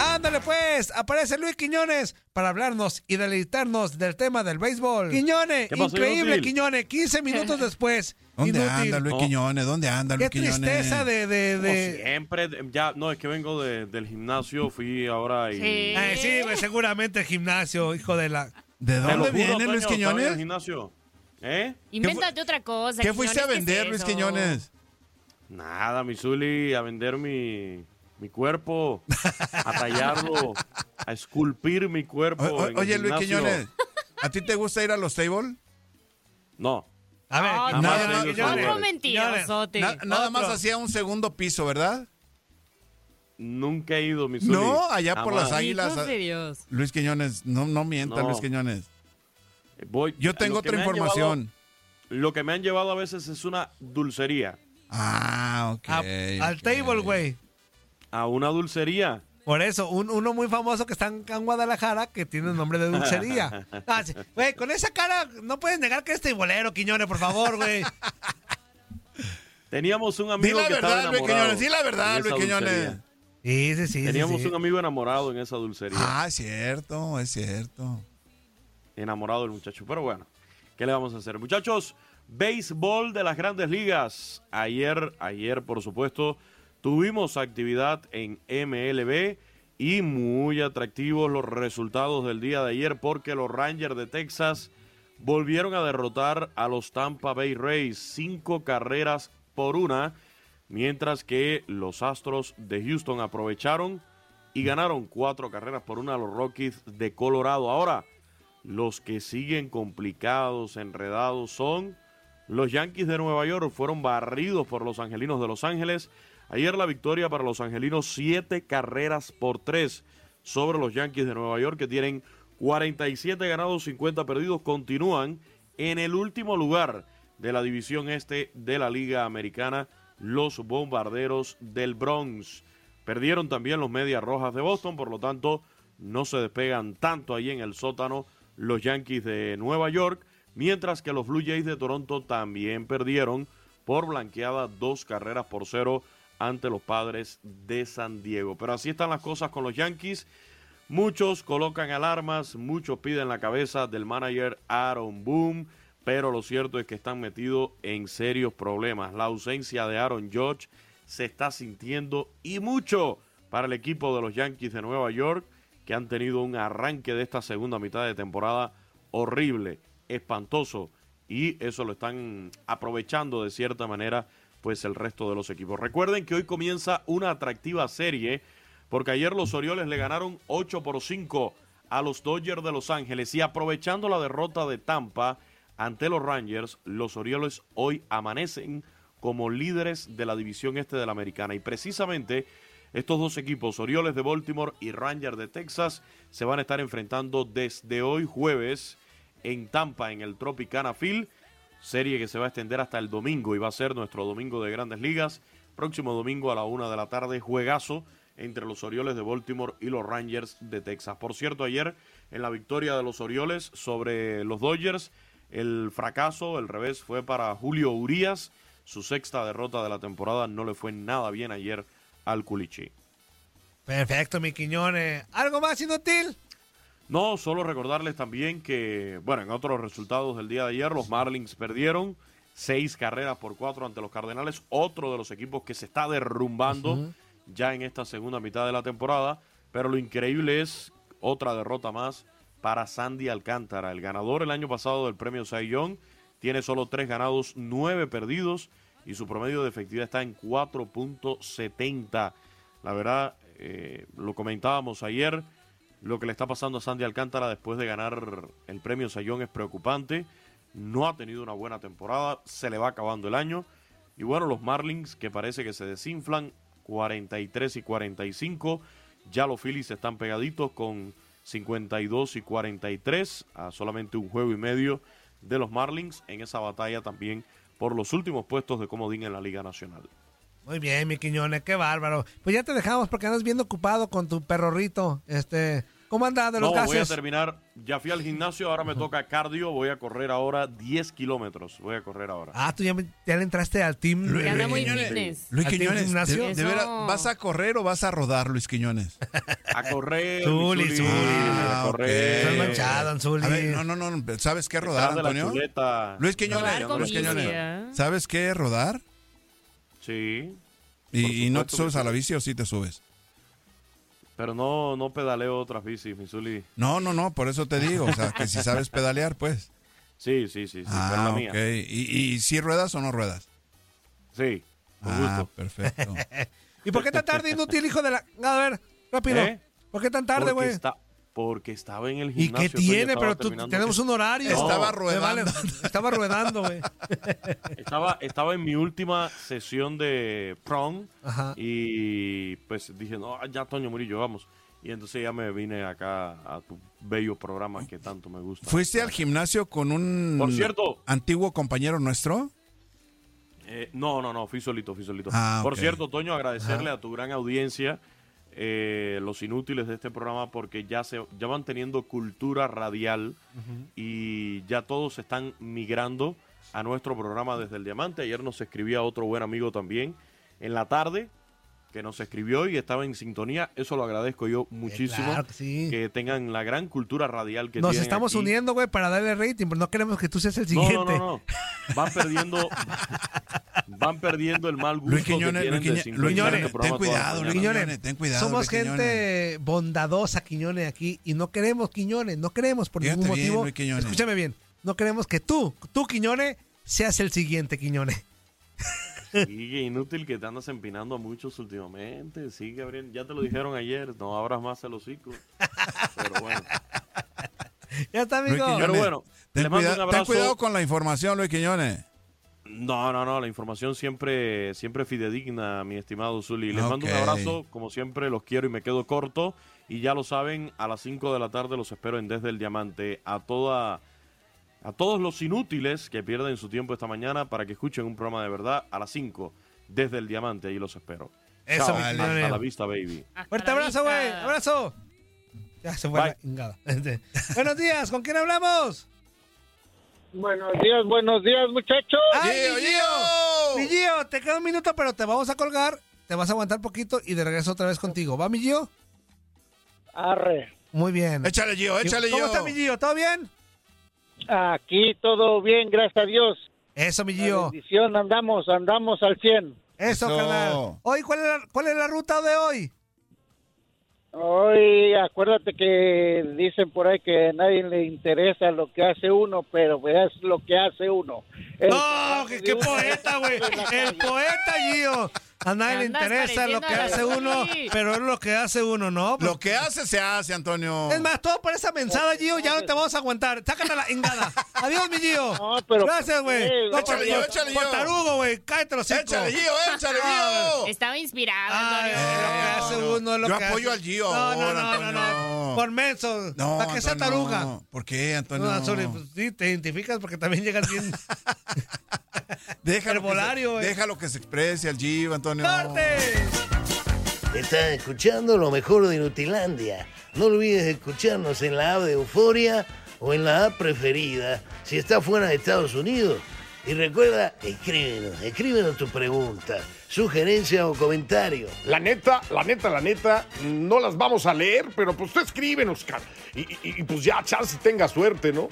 Ándale pues, aparece Luis Quiñones para hablarnos y deleitarnos del tema del béisbol. Quiñones, ¿Qué increíble inútil? Quiñones, 15 minutos *laughs* después. ¿Dónde Inútil. anda Luis. Quiñones? ¿Dónde anda Luis Qué Quiñones? tristeza de... de, Como de... siempre, ya, no, es que vengo de- del gimnasio, fui ahora y... Sí. Güey, seguramente el gimnasio, hijo de la... ¿De dónde juro, viene Toño, Luis estaba en el Quiñones? gimnasio. ¿Eh? Invéntate otra cosa. ¿Qué fuiste a Quiñones, ¿qué es vender, Luis? Quiñones? Nada, mi Zuli, a vender mi, mi cuerpo, a tallarlo, a esculpir mi cuerpo. O- o- en el oye, Luis. Quiñones, ¿a ti te gusta ir a los tables? No. A ver, Quiñones, nada Otro mentirosote. Na- nada más hacía un segundo piso, ¿verdad? Nunca he ido, mi Zuli. No, allá por las águilas. De Dios. Luis Quiñones, no, no mientas, No. Luis Quiñones. Voy, Yo tengo otra información. llevado- lo que me han llevado a veces es una dulcería. Ah, ok. A- al table, güey. A una dulcería. Por eso, un- uno muy famoso que está en, en Guadalajara que tiene el nombre de dulcería. *laughs* Ah, sí. Güey, con esa cara no puedes negar que es teibolero, Quiñones, por favor, güey. Teníamos un amigo la que estaba verdad, Luis enamorado. Quiñones. Di la verdad, Luis Quiñones. dulcería. Sí, sí, sí. Teníamos sí, sí. un amigo enamorado en esa dulcería. Ah, es cierto, es cierto. Enamorado del muchacho. Pero bueno, ¿qué le vamos a hacer? Muchachos, Béisbol de las grandes ligas. Ayer, ayer por supuesto, tuvimos actividad en MLB y muy atractivos los resultados del día de ayer porque los Rangers de Texas volvieron a derrotar a los Tampa Bay Rays cinco carreras por una, mientras que los Astros de Houston aprovecharon y ganaron cuatro carreras por una a los Rockies de Colorado. Ahora, los que siguen complicados, enredados son los Yankees de Nueva York. Fueron barridos por los Angelinos de Los Ángeles. Ayer la victoria para los Angelinos, siete carreras por tres sobre los Yankees de Nueva York que tienen 47 ganados, 50 perdidos. Continúan en el último lugar de la división este de la Liga Americana, los Bombarderos del Bronx. Perdieron también los Medias Rojas de Boston, por lo tanto no se despegan tanto ahí en el sótano los Yankees de Nueva York, mientras que los Blue Jays de Toronto también perdieron por blanqueada dos carreras por cero ante los padres de San Diego. Pero así están las cosas con los Yankees. Muchos colocan alarmas, muchos piden la cabeza del manager Aaron Boone, pero lo cierto es que están metidos en serios problemas. La ausencia de Aaron Judge se está sintiendo y mucho para el equipo de los Yankees de Nueva York, que han tenido un arranque de esta segunda mitad de temporada horrible, espantoso, y eso lo están aprovechando de cierta manera pues el resto de los equipos. Recuerden que hoy comienza una atractiva serie porque ayer los Orioles le ganaron 8 por 5 a los Dodgers de Los Ángeles y aprovechando la derrota de Tampa ante los Rangers, los Orioles hoy amanecen como líderes de la división este de la americana y precisamente estos dos equipos, Orioles de Baltimore y Rangers de Texas, se van a estar enfrentando desde hoy jueves en Tampa en el Tropicana Field serie que se va a extender hasta el domingo y va a ser nuestro domingo de grandes ligas. Próximo domingo a la una de la tarde, juegazo entre los Orioles de Baltimore y los Rangers de Texas. Por cierto, ayer en la victoria de los Orioles sobre los Dodgers, el fracaso, el revés fue para Julio Urias. Su sexta derrota de la temporada no le fue nada bien ayer al Culichi. Perfecto, mi Quiñones. ¿Algo más inútil? No, solo recordarles también que, bueno, en otros resultados del día de ayer, los Marlins perdieron seis carreras por cuatro ante los Cardenales, otro de los equipos que se está derrumbando ya en esta segunda mitad de la temporada. Pero lo increíble es otra derrota más para Sandy Alcántara, el ganador el año pasado del premio Cy Young. Tiene solo tres ganados, nueve perdidos y su promedio de efectividad está en 4.70. La verdad, eh, lo comentábamos ayer lo que le está pasando a Sandy Alcántara después de ganar el premio Sayón es preocupante. No ha tenido una buena temporada, se le va acabando el año. Y bueno, los Marlins que parece que se desinflan, 43 y 45. Ya los Phillies están pegaditos con 52 y 43, a solamente un juego y medio de los Marlins en esa batalla también por los últimos puestos de comodín en la Liga Nacional. Muy bien, mi Quiñones, qué bárbaro. Pues ya te dejamos porque andas bien ocupado con tu perrorrito. Este, ¿Cómo andas de los no, gases? voy a terminar. Ya fui al gimnasio, ahora me toca cardio. Voy a correr ahora 10 kilómetros. Voy a correr ahora. Ah, tú ya, me- ya le entraste al team. Luis muy fitness. Luis ¿Al team Quiñones, gimnasio? de- de veras, ¿vas a correr o vas a rodar, Luis Quiñones? *laughs* A correr. Zuli, Zuli. a Ah, correr. ok. Estás manchado, Anzuli. A ver, no, no, no, ¿sabes qué rodar, Antonio? Luis Quiñones, Luis Quiñones. ¿eh? ¿Sabes qué rodar? Sí, ¿Y, y no te subes a la bici o sí te subes? pero no, no pedaleo otras bicis, mi Zuli. No, no, no, por eso te digo, o sea, que si sabes *laughs* pedalear, pues. Sí, sí, sí, sí. Ah, la mía. ok. ¿Y, ¿Y si ruedas o no ruedas? Sí, con Ah, gusto. perfecto. *laughs* ¿Y por qué tan tarde, inútil, hijo de la... A ver, rápido. ¿Eh? ¿Por qué tan tarde, güey? está- porque estaba en el ¿Y gimnasio. qué Toño, tiene? Pero tú, tenemos un horario. Estaba ruedando. *laughs* estaba ruedando, güey. Estaba, estaba en mi última sesión de prom Ajá. y pues dije, no, ya Toño Murillo, vamos. Y entonces ya me vine acá a tu bello programa que tanto me gusta. ¿Fuiste al gimnasio con un Por cierto. antiguo compañero nuestro? Eh, no, no, no, fui solito, fui solito. Ah, Por cierto, Toño, agradecerle a tu gran audiencia, eh, los inútiles de este programa, porque ya, se, ya van teniendo cultura radial y ya todos están migrando a nuestro programa desde el Diamante. Ayer nos escribía otro buen amigo también en la tarde que nos escribió y estaba en sintonía. Eso lo agradezco yo muchísimo. claro que sí. Que tengan la gran cultura radial que Nos tienen estamos aquí. uniendo, güey, para darle rating, pero no queremos que tú seas el No, siguiente. no, no, *laughs* no. Van perdiendo van perdiendo el mal gusto Luis que Quiñones, tienen Luis de Quiñones, Luis ten cuidado, Luis. Quiñones, ten cuidado. Somos Luis Quiñones. gente bondadosa, Quiñones, aquí, y no queremos, Quiñones, no queremos por Fíjate ningún bien, motivo. Luis Quiñones. Escúchame bien, no queremos que tú, tú, Quiñones, seas el siguiente, Quiñones. Sigue inútil que te andas empinando a muchos últimamente. Sí, Gabriel, ya te lo dijeron ayer, no abras más el hocico. *laughs* Pero bueno. Ya está, amigo. Pero bueno, ten, le mando cuida- un ten abrazo. cuidado con la información, Luis Quiñones. No, no, no, la información siempre, siempre fidedigna, mi estimado Zuli. Les mando un abrazo, como siempre, los quiero y me quedo corto. Y ya lo saben, a las 5 de la tarde los espero en Desde el Diamante. A toda, a todos los inútiles que pierden su tiempo esta mañana para que escuchen un programa de verdad a las 5 desde el Diamante. Ahí los espero. Eso, Chao, mi hasta la vista, baby. Fuerte abrazo, güey. Abrazo. Ya se fue la ingada. *laughs* Buenos días, ¿con quién hablamos? Buenos días, buenos días, muchachos. ¡Ay, mi Gio! Mi Gio, te queda un minuto, pero te vamos a colgar. Te vas a aguantar poquito y de regreso otra vez contigo. ¿Va, mi Gio? Arre. Muy bien. Échale, Gio, échale, ¿Cómo Gio. está mi Gio? ¿Todo bien? Aquí todo bien, gracias a Dios. Eso, mi La Gio. bendición, andamos, andamos al 100. Eso, Eso. carnal. Hoy, ¿cuál es, la, ¿cuál es la ruta de hoy? Hoy, acuérdate que dicen por ahí que a nadie le interesa lo que hace uno, pero es lo que hace uno. El- ¡No! ¡Qué, qué poeta, güey! *laughs* ¡El poeta, Gio! A nadie le interesa lo que hace uno, pero es lo que hace uno, ¿no? Pues- Lo que hace, se hace, Antonio. Es más, todo por esa mensada, Gio, ya no te vamos a aguantar. Sácate la ingada. Adiós, mi Gio. No, pero- Gracias, güey. No, échale, Gio, por- échale, por Gio. tarugo, güey. Cállate los cinco. Échale, Gio, échale, Ah, Gio. Estaba inspirado, Ay, Antonio. es lo que hace uno, es lo Yo que apoyo hace. al Gio No, no, no, no. Por menso. No, Para que sea Antonio, taruga. ¿Por qué, Antonio? No, sorry, pues, sí, te identificas porque también llegas bien. *laughs* déjalo, herbolario, que güey. se, déjalo que se exprese al Gio, Antonio. ¡Corte! Estás escuchando lo mejor de Nutilandia. No olvides escucharnos en la app de Euforia o en la app preferida si estás fuera de Estados Unidos. Y recuerda, escríbenos, escríbenos tu pregunta, sugerencia o comentario. La neta, la neta, la neta, no las vamos a leer, pero pues tú escríbenos, cara. Y, y- y, pues ya, chance tenga suerte, ¿no?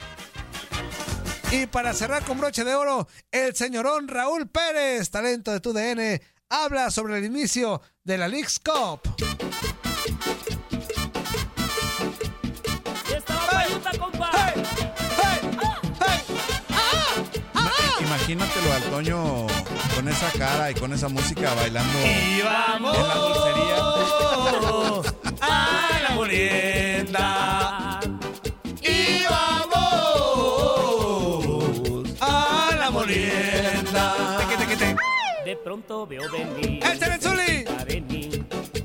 Y para cerrar con broche de oro, el señorón Raúl Pérez, talento de tu DN, habla sobre el inicio de la League's Cup. Imagínatelo al Toño con esa cara y con esa música bailando Y vamos en la dulcería. a la molienda. Pronto veo venir. ¡El Cerezuli! venir.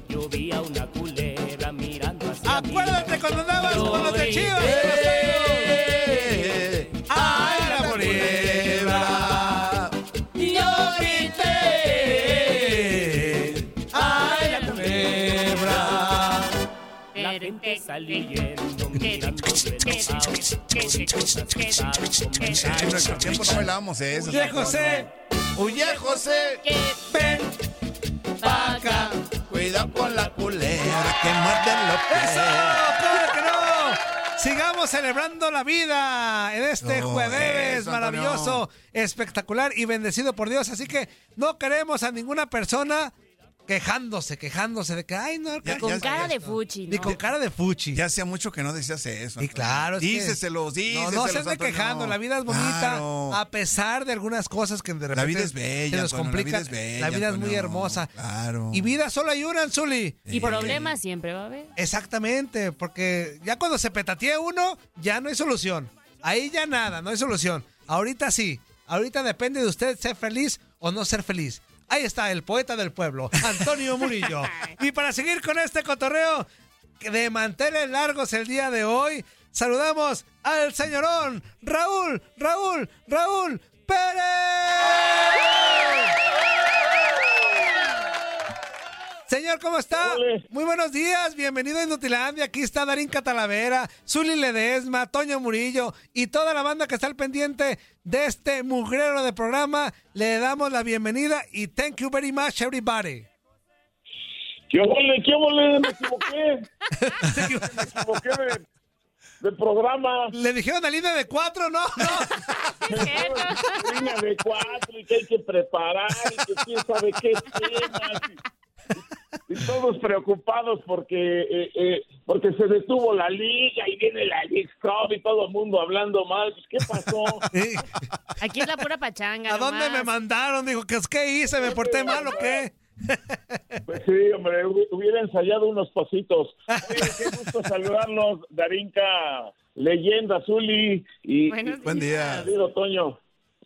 Yo vi a una culebra mirando hacia mí. Acuérdate cuando andabas Yo con los de. Chivas. ¡Ay, la culebra! Yo grité. ¡Ay, la culebra! La gente saliendo mirando enojado. Cosas que dan En nuestro tiempo no bailábamos eso. Oye, José, Oye, José, ven pa' acá. cuidado con la culebra que muerde los ¡Eso! pies. ¡Claro que no! Sigamos celebrando la vida en este No, jueves eso, maravilloso, espectacular y bendecido por Dios. Así que no queremos a ninguna persona quejándose, quejándose de que, ay, no, Ya- Con ya- cara de esto. fuchi, Ni ¿no? con cara de fuchi. Ya hacía mucho que no decías eso. Y claro, es díceselos, No, díceselos. no se ande quejando, la vida es bonita, Claro. a pesar de algunas cosas que de repente vida es bella, se nos Antonio, la vida es bella, La vida es muy hermosa. Claro. Y vida solo hay una, Zuli. Y problemas siempre va a haber. Exactamente, porque ya cuando se petatea uno, ya no hay solución. Ahí ya nada, no hay solución. Ahorita sí, ahorita depende de usted ser feliz o no ser feliz. Ahí está el poeta del pueblo, Antonio *laughs* Murillo. y para seguir con este cotorreo de manteles largos el día de hoy, saludamos al señorón Raúl, Raúl, Raúl Pérez. Señor, ¿cómo está? Muy buenos días, bienvenido a Inutilandia. Aquí está Darín Catalavera, Zuli Ledesma, Toño Murillo y toda la banda que está al pendiente de este mugrero de programa. Le damos la bienvenida y thank you very much, everybody. ¿Qué ole? ¿Qué ole? Me equivoqué. *laughs* Me equivoqué de, del programa. Le dijeron a línea de cuatro, ¿no? *laughs* Línea de cuatro y que hay que preparar y que quién sabe qué temas. Y, todos preocupados porque eh, eh, porque se detuvo la liga y viene la League Cup y todo el mundo hablando mal. Pues, ¿Qué pasó? *laughs* Aquí es la pura pachanga. ¿A dónde me mandaron? Dijo, ¿qué, ¿qué hice? ¿Me porté mal o qué? *laughs* Pues sí, hombre, hu- hubiera ensayado unos pasitos. Oye, qué gusto *laughs* saludarlos, Darinka, leyenda, Zuli y, Buenos y- Buen día. querido Toño.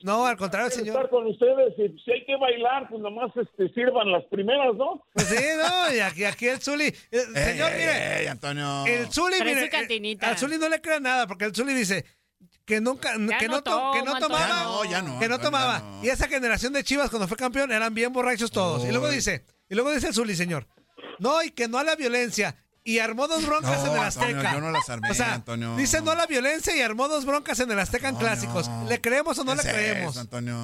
No, al contrario, señor. estar con ustedes y si hay que bailar, pues nomás este, sirvan las primeras, ¿no? Pues sí, no, y aquí, aquí el Zuli. eh, señor, mire. Ey, Antonio. El Zuli, mire, eh, cantinita. al Zuli no le crea nada, porque el Zuli dice que nunca, que, no que no toma, tomaba, Ya no, ya no, que no Antonio, tomaba. ya. Y esa generación de Chivas cuando fue campeón eran bien borrachos todos. Y luego dice, y luego dice el Zuli, señor, no, y que no a la violencia. Y armó dos broncas No, en el Antonio, Azteca. yo no las armé, o sea, Antonio. dice no a la violencia y armó dos broncas en el Azteca en clásicos. ¿Le creemos o no le ¿Qué es creemos? eso, Antonio?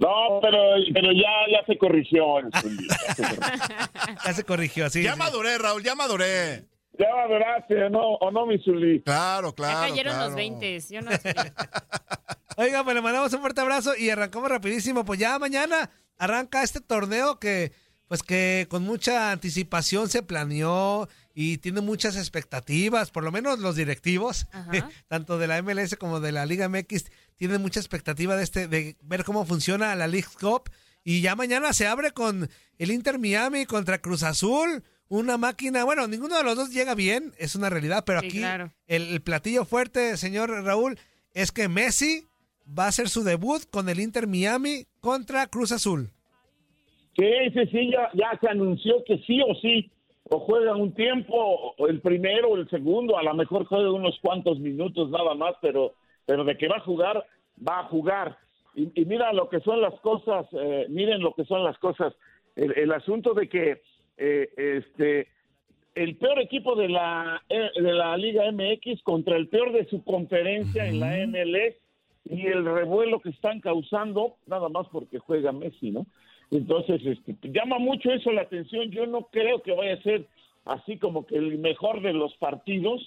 No, pero, pero ya, ya se corrigió. el *laughs* ya se corrigió. Ya sí. Ya sí. maduré, Raúl, ya maduré. Ya maduraste, ¿o no, o no, mi Zuli? Claro, Ya claro. cayeron claro. los 20. Yo no sé. *laughs* Oiga, pues le mandamos un fuerte abrazo y arrancamos rapidísimo. Pues ya mañana arranca este torneo que, pues que con mucha anticipación se planeó y tiene muchas expectativas, por lo menos los directivos, *laughs* Ajá. tanto de la MLS como de la Liga MX, tienen mucha expectativa de este, de ver cómo funciona la League Cup. Y ya mañana se abre con el Inter Miami contra Cruz Azul. Una máquina, bueno, ninguno de los dos llega bien, es una realidad, pero Sí, aquí claro. el, el platillo fuerte, señor Raúl, es que Messi va a hacer su debut con el Inter Miami contra Cruz Azul. Sí, sí, sí, ya, ya se anunció que sí o sí, o juega un tiempo, o el primero o el segundo, a lo mejor juega unos cuantos minutos nada más, pero, pero de que va a jugar, va a jugar. Y, y mira lo que son las cosas, eh, miren lo que son las cosas. El, el asunto de que eh, este el peor equipo de la eh, de la Liga MX contra el peor de su conferencia en la MLS y el revuelo que están causando nada más porque juega Messi, ¿no? Entonces, este, llama mucho eso la atención. Yo no creo que vaya a ser así como que el mejor de los partidos,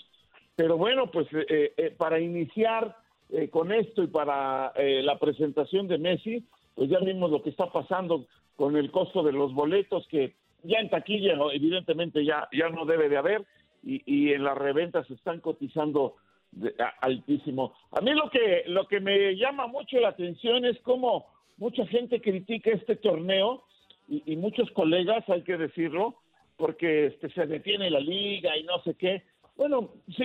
pero bueno, pues eh, eh, para iniciar eh, con esto y para eh, la presentación de Messi, pues ya vimos lo que está pasando con el costo de los boletos que ya en taquilla evidentemente ya ya no debe de haber y, y en las reventas se están cotizando de- a- altísimo. A mí lo que lo que me llama mucho la atención es cómo mucha gente critica este torneo y, muchos colegas, hay que decirlo, porque este se detiene la liga y no sé qué. Bueno, sí,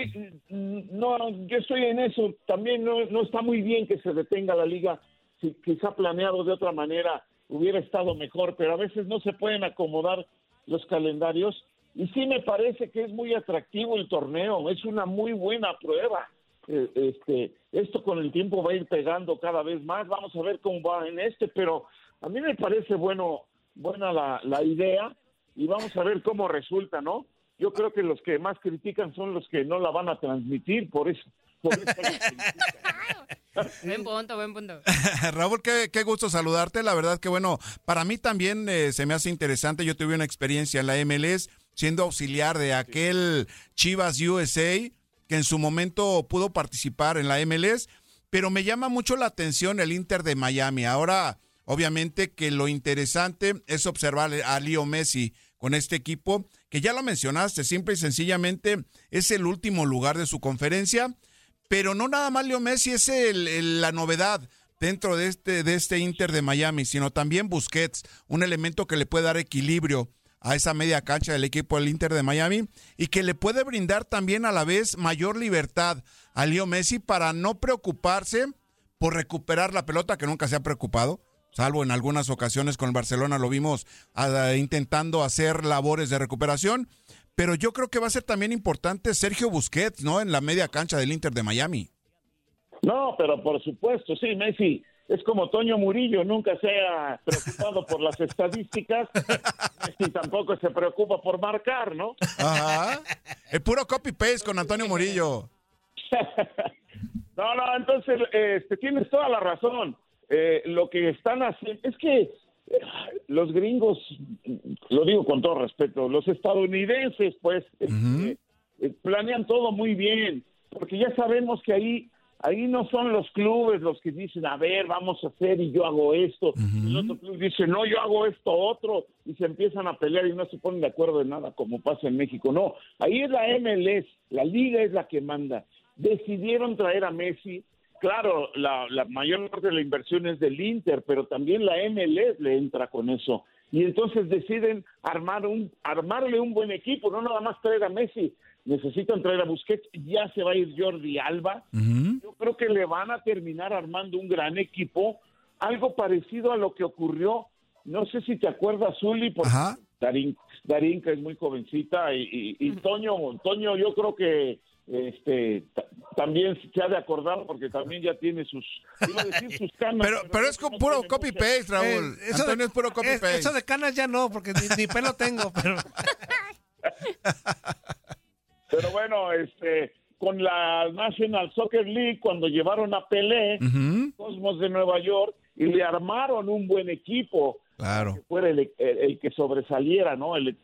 mm, no, yo estoy en eso. También no, no está muy bien que se detenga la liga. Si quizá planeado de otra manera hubiera estado mejor, pero a veces no se pueden acomodar los calendarios. Y sí me parece que es muy atractivo el torneo. Es una muy buena prueba. Eh, este, esto con el tiempo va a ir pegando cada vez más. Vamos a ver cómo va en este, pero a mí me parece bueno, buena la, la idea y vamos a ver cómo resulta, ¿no? Yo creo que los que más critican son los que no la van a transmitir, por eso. Por eso *laughs* Buen punto, buen punto. *laughs* Raúl, qué, qué gusto saludarte. La verdad que bueno, para mí también eh, se me hace interesante. Yo tuve una experiencia en la MLS siendo auxiliar de aquel Chivas USA que en su momento pudo participar en la MLS, pero me llama mucho la atención el Inter de Miami. Ahora, obviamente que lo interesante es observar a Leo Messi con este equipo, que ya lo mencionaste, simple y sencillamente es el último lugar de su conferencia pero no nada más Leo Messi es el- la novedad dentro de este, de este Inter de Miami, sino también Busquets, un elemento que le puede dar equilibrio a esa media cancha del equipo del Inter de Miami y que le puede brindar también a la vez mayor libertad a Leo Messi para no preocuparse por recuperar la pelota que nunca se ha preocupado, salvo en algunas ocasiones con el Barcelona lo vimos ah, intentando hacer labores de recuperación, pero yo creo que va a ser también importante Sergio Busquets, ¿no? En la media cancha del Inter de Miami. No, pero por supuesto, sí, Messi es como Toño Murillo, nunca se ha preocupado por las estadísticas, *laughs* Messi tampoco se preocupa por marcar, ¿no? Ajá. El puro copy-paste con Antonio Murillo. *laughs* No, no, entonces este, tienes toda la razón. Eh, lo que están haciendo es que eh, los gringos, lo digo con todo respeto, los estadounidenses, pues, este, eh, planean todo muy bien. porque ya sabemos que ahí ahí no son los clubes los que dicen, a ver, vamos a hacer y yo hago esto. El otro club dice, no, yo hago esto otro. Y se empiezan a pelear y no se ponen de acuerdo en nada, como pasa en México. No, ahí es la MLS, la liga es la que manda. Decidieron traer a Messi. Claro, la, la mayor parte de la inversión es del Inter, pero también la MLS le entra con eso. Y entonces deciden armar un, armarle un buen equipo, no nada más traer a Messi, necesitan traer a Busquets, ya se va a ir Jordi Alba. Yo creo que le van a terminar armando un gran equipo, algo parecido a lo que ocurrió, no sé si te acuerdas, Zuli, porque Darín, Darín, que es muy jovencita, y, y- y Toño, Toño yo creo que este ta- también se ha de acordar porque también ya tiene sus iba a decir sus canas Pero, pero es con puro copy-paste, Raúl. Eh, eso Antonio de- es puro es- copy-paste. Eso de canas ya no, porque ni, ni pelo tengo, pero... *laughs* Pero bueno, este, con la National Soccer League, cuando llevaron a Pelé, Cosmos de Nueva York, y le armaron un buen equipo, Claro. que fuera el, el- el que sobresaliera, ¿no? El-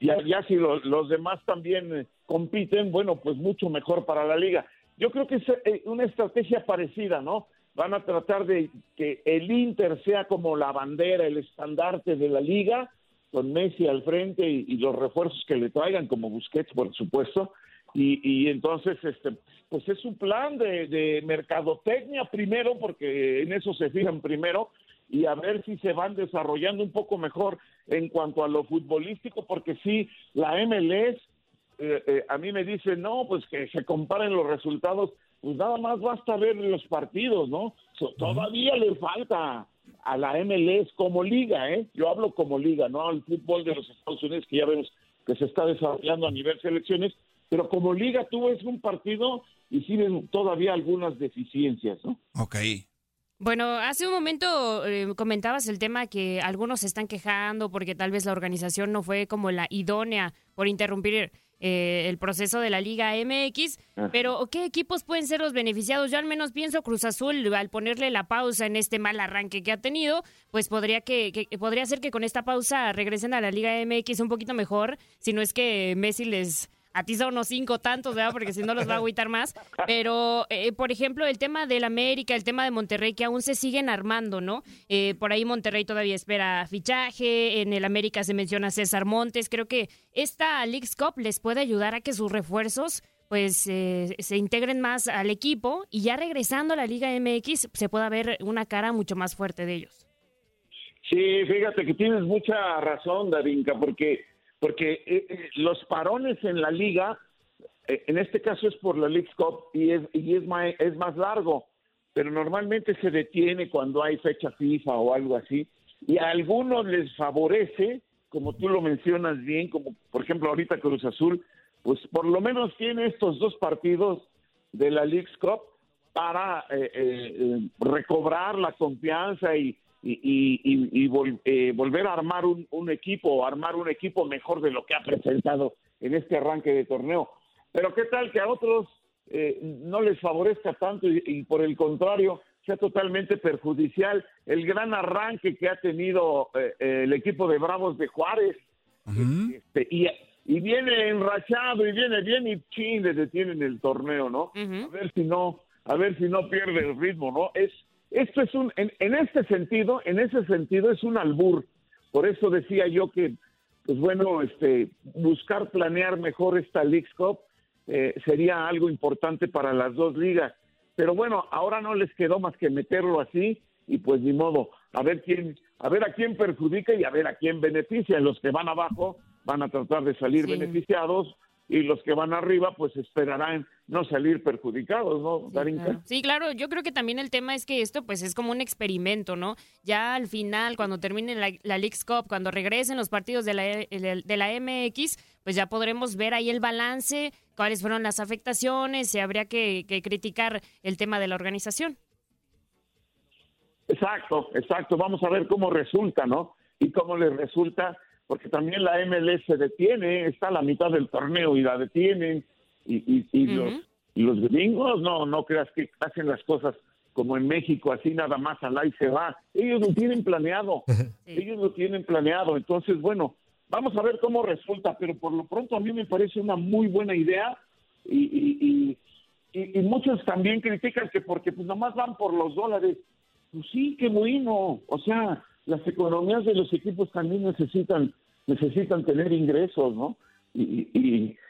ya, ya si lo- los demás también eh, compiten, bueno, pues mucho mejor para la liga. Yo creo que es eh, una estrategia parecida, ¿no? Van a tratar de que el Inter sea como la bandera, el estandarte de la liga, con Messi al frente y, y los refuerzos que le traigan, como Busquets, por supuesto. Y, y entonces, este, pues es un plan de, de mercadotecnia primero, porque en eso se fijan primero, y a ver si se van desarrollando un poco mejor en cuanto a lo futbolístico, porque sí, la MLS, eh, eh, a mí me dicen, no, pues que se comparen los resultados, pues nada más basta ver los partidos, ¿no? So- todavía le falta a la MLS como liga, ¿eh? Yo hablo como liga, no al fútbol de los Estados Unidos que ya vemos que se está desarrollando a nivel selecciones, pero como liga tú ves un partido y sí ves todavía algunas deficiencias, ¿no? Ok. Bueno, hace un momento eh, comentabas el tema que algunos se están quejando porque tal vez la organización no fue como la idónea por interrumpir eh, el proceso de la Liga MX, Ajá. pero ¿qué equipos pueden ser los beneficiados? Yo al menos pienso Cruz Azul al ponerle la pausa en este mal arranque que ha tenido, pues podría que, que- podría ser que con esta pausa regresen a la Liga MX un poquito mejor, si no es que Messi les atiza unos cinco tantos, ¿verdad? Porque si no los va a agüitar más. Pero, eh, por ejemplo, el tema del América, el tema de Monterrey, que aún se siguen armando, ¿no? Eh, por ahí Monterrey todavía espera fichaje, en el América se menciona César Montes. Creo que esta Leagues Cup les puede ayudar a que sus refuerzos pues eh, se integren más al equipo y ya regresando a la Liga MX se pueda ver una cara mucho más fuerte de ellos. Sí, fíjate que tienes mucha razón, Darinka, porque porque eh, eh, los parones en la liga, eh, en este caso es por la League Cup y es y es más, es más largo, pero normalmente se detiene cuando hay fecha FIFA o algo así y a algunos les favorece, como tú lo mencionas bien, como por ejemplo ahorita Cruz Azul, pues por lo menos tiene estos dos partidos de la League Cup para eh, eh, recobrar la confianza y, y, y- y- y vol- eh, volver a armar un, un equipo, o armar un equipo mejor de lo que ha presentado en este arranque de torneo. Pero qué tal que a otros eh, no les favorezca tanto y, y por el contrario sea totalmente perjudicial el gran arranque que ha tenido eh, eh, el equipo de Bravos de Juárez. Este, y, y viene enrachado y viene bien y chin, le detienen el torneo, ¿no? A ver si no, a ver si no pierde el ritmo, ¿no? Es, esto es un, en, en este sentido, en ese sentido es un albur. Por eso decía yo que, pues bueno, este, buscar planear mejor esta League Cup eh, sería algo importante para las dos ligas. Pero bueno, ahora no les quedó más que meterlo así y pues ni modo, a ver quién, a ver a quién perjudica y a ver a quién beneficia. Los que van abajo van a tratar de salir beneficiados y los que van arriba pues esperarán no salir perjudicados, ¿no, Darinka? Sí, claro, yo creo que también el tema es que esto pues es como un experimento, ¿no? Ya al final, cuando termine la, la Leagues Cup, cuando regresen los partidos de la, de la MX, pues ya podremos ver ahí el balance, cuáles fueron las afectaciones, y habría que, que criticar el tema de la organización. Exacto, exacto. Vamos a ver cómo resulta, ¿no? Y cómo les resulta, porque también la MLS se detiene, está a la mitad del torneo y la detienen. Y, y, y los, y los gringos, no, no creas que hacen las cosas como en México, así nada más al y se va. Ellos lo tienen planeado, *laughs* ellos lo tienen planeado. Entonces, bueno, vamos a ver cómo resulta, pero por lo pronto a mí me parece una muy buena idea y, y, y- y, y muchos también critican que porque pues nomás van por los dólares. Pues sí, qué bueno. O sea, las economías de los equipos también necesitan necesitan tener ingresos, ¿no? Y,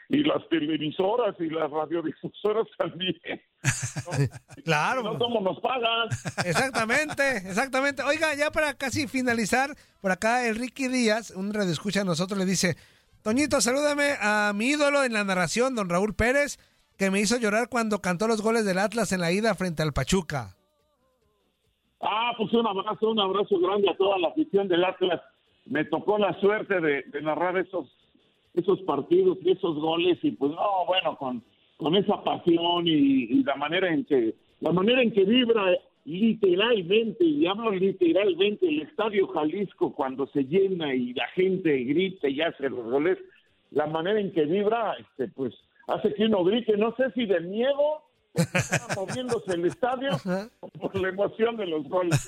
y, las televisoras y las radiodifusoras *laughs* también. *laughs* Claro. No como nos pagan. Exactamente, exactamente. Oiga, ya para casi finalizar, por acá el Ricky Díaz, un radio escucha a nosotros, le dice, Toñito, salúdame a mi ídolo en la narración, don Raúl Pérez, que me hizo llorar cuando cantó los goles del Atlas en la ida frente al Pachuca. Ah, pues un abrazo, un abrazo grande a toda la afición del Atlas. Me tocó la suerte de, de narrar esos esos partidos y esos goles y pues no, bueno, con, con esa pasión y, y la manera en que la manera en que vibra literalmente, y hablo literalmente, el Estadio Jalisco cuando se llena y la gente grita y hace los goles, la manera en que vibra, este, pues hace que uno grite, no sé si de miedo, moviéndose el estadio, por la emoción de los goles. *laughs*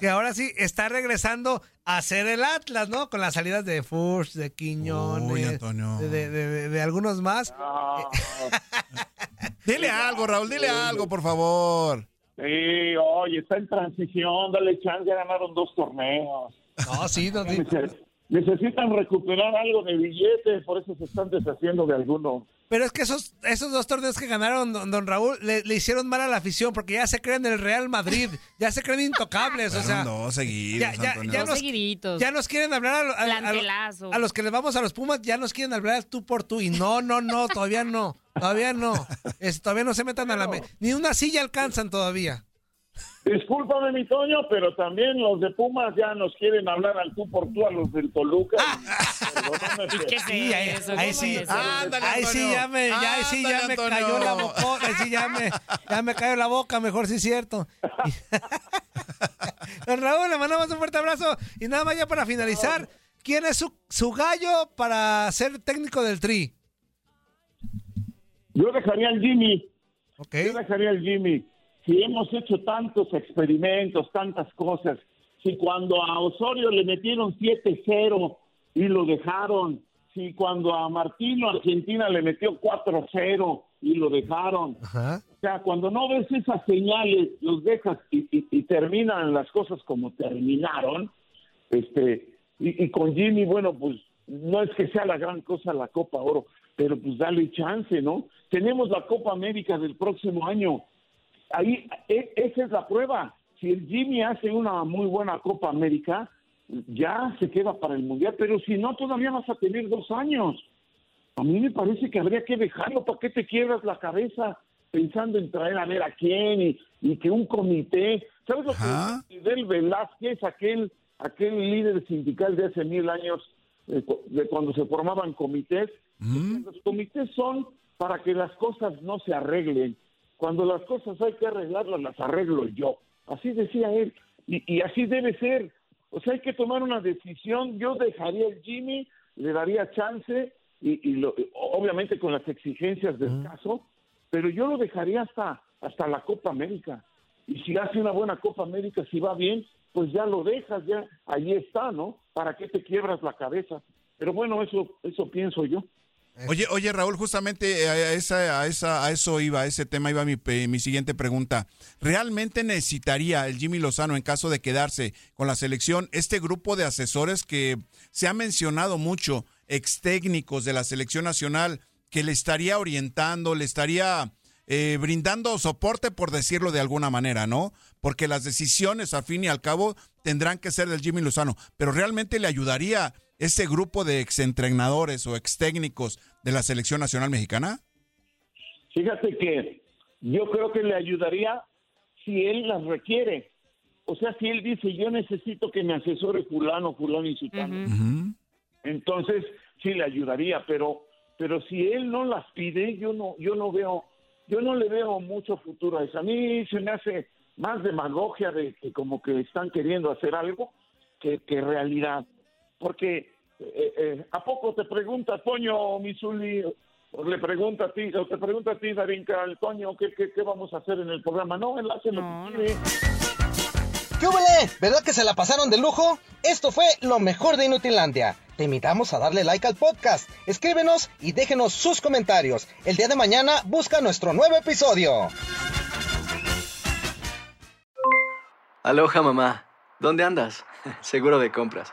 Que ahora sí está regresando a ser el Atlas, ¿no? Con las salidas de Fuchs, de Quiñones, de, de- de- de algunos más. *laughs* Dile algo, Raúl, dile algo, por favor. Sí, oye, está en transición, dale chance, ya ganaron dos torneos. No, sí, no, *laughs* sí. Neces- Necesitan recuperar algo de billetes, por eso se están deshaciendo de algunos. Pero es que esos, esos dos torneos que ganaron, don, don Raúl, le, le hicieron mal a la afición porque ya se creen el Real Madrid, ya se creen intocables, o sea... Dos seguidos, ya, ya- ya Dos nos, seguiditos. ya nos quieren hablar a, a- a a los que les vamos a los Pumas, ya nos quieren hablar tú por tú. Y no, no, no, todavía no, todavía no. *laughs* Es- todavía no se metan a la... Ni una silla alcanzan todavía. Discúlpame, mi Toño, pero también los de Pumas ya nos quieren hablar al tú por tú a los del Toluca. Perdóname, pero- Sí, ahí, ahí sí, Ándale, ahí sí ya me, ya, ahí sí ya Ándale, me cayó la boca, ahí sí ya me, ya me cayó la boca, mejor sí es cierto. *laughs* Don Raúl, le mandamos un fuerte abrazo y nada más ya para finalizar, ¿quién es su, su gallo para ser técnico del Tri? Yo dejaría al Jimmy. Yo dejaría al Jimmy. Si hemos hecho tantos experimentos, tantas cosas, si cuando a Osorio le metieron 7-0 y lo dejaron, si cuando a Martino Argentina le metió 4-0 y lo dejaron, o sea, cuando no ves esas señales, los dejas y, y- y terminan las cosas como terminaron, este, y, y con Jimmy, bueno, pues no es que sea la gran cosa la Copa Oro, pero pues dale chance, ¿no? Tenemos la Copa América del próximo año. Ahí, e- esa es la prueba. Si el Jimmy hace una muy buena Copa América, ya se queda para el Mundial, pero si no, todavía vas a tener dos años. A mí me parece que habría que dejarlo. ¿Para qué te quiebras la cabeza pensando en traer a ver a quién y, y que un comité? ¿Sabes lo que Fidel Velázquez, aquel, aquel líder sindical de hace mil años, de, cu- de cuando se formaban comités? Los comités son para que las cosas no se arreglen. Cuando las cosas hay que arreglarlas, las arreglo yo. Así decía él. Y, y así debe ser. O sea, hay que tomar una decisión. Yo dejaría el Jimmy, le daría chance, y, y lo- obviamente con las exigencias del caso, pero yo lo dejaría hasta, hasta la Copa América. Y si hace una buena Copa América, si va bien, pues ya lo dejas, ya ahí está, ¿no? ¿Para qué te quiebras la cabeza? Pero bueno, eso, eso pienso yo. Oye, oye, Raúl, justamente a esa, a esa, a eso iba, a ese tema iba mi, mi siguiente pregunta. ¿Realmente necesitaría el Jimmy Lozano en caso de quedarse con la selección este grupo de asesores que se ha mencionado mucho, ex técnicos de la selección nacional, que le estaría orientando, le estaría eh, brindando soporte, por decirlo de alguna manera, ¿no? Porque las decisiones, al fin y al cabo, tendrán que ser del Jimmy Lozano, pero realmente le ayudaría ese grupo de exentrenadores o ex técnicos de la selección nacional mexicana? Fíjate que yo creo que le ayudaría si él las requiere. O sea, si él dice, yo necesito que me asesore fulano, fulano y sutano. Entonces, sí le ayudaría, pero pero si él no las pide, yo no yo no veo yo no le veo mucho futuro a eso. A mí se me hace más demagogia de que como que están queriendo hacer algo que, que realidad. Porque eh, eh, ¿a poco te pregunta Toño Misuli o le pregunta a ti, o te pregunta a ti, Darinka, al Toño, ¿qué, qué, qué vamos a hacer en el programa? No, él hace lo que quiere. ¿Qué huele? ¿Verdad que se la pasaron de lujo? Esto fue lo mejor de Inutilandia. Te invitamos a darle like al podcast, escríbenos y déjenos sus comentarios. El día de mañana busca nuestro nuevo episodio. Aloha mamá, ¿dónde andas? *laughs* Seguro de compras.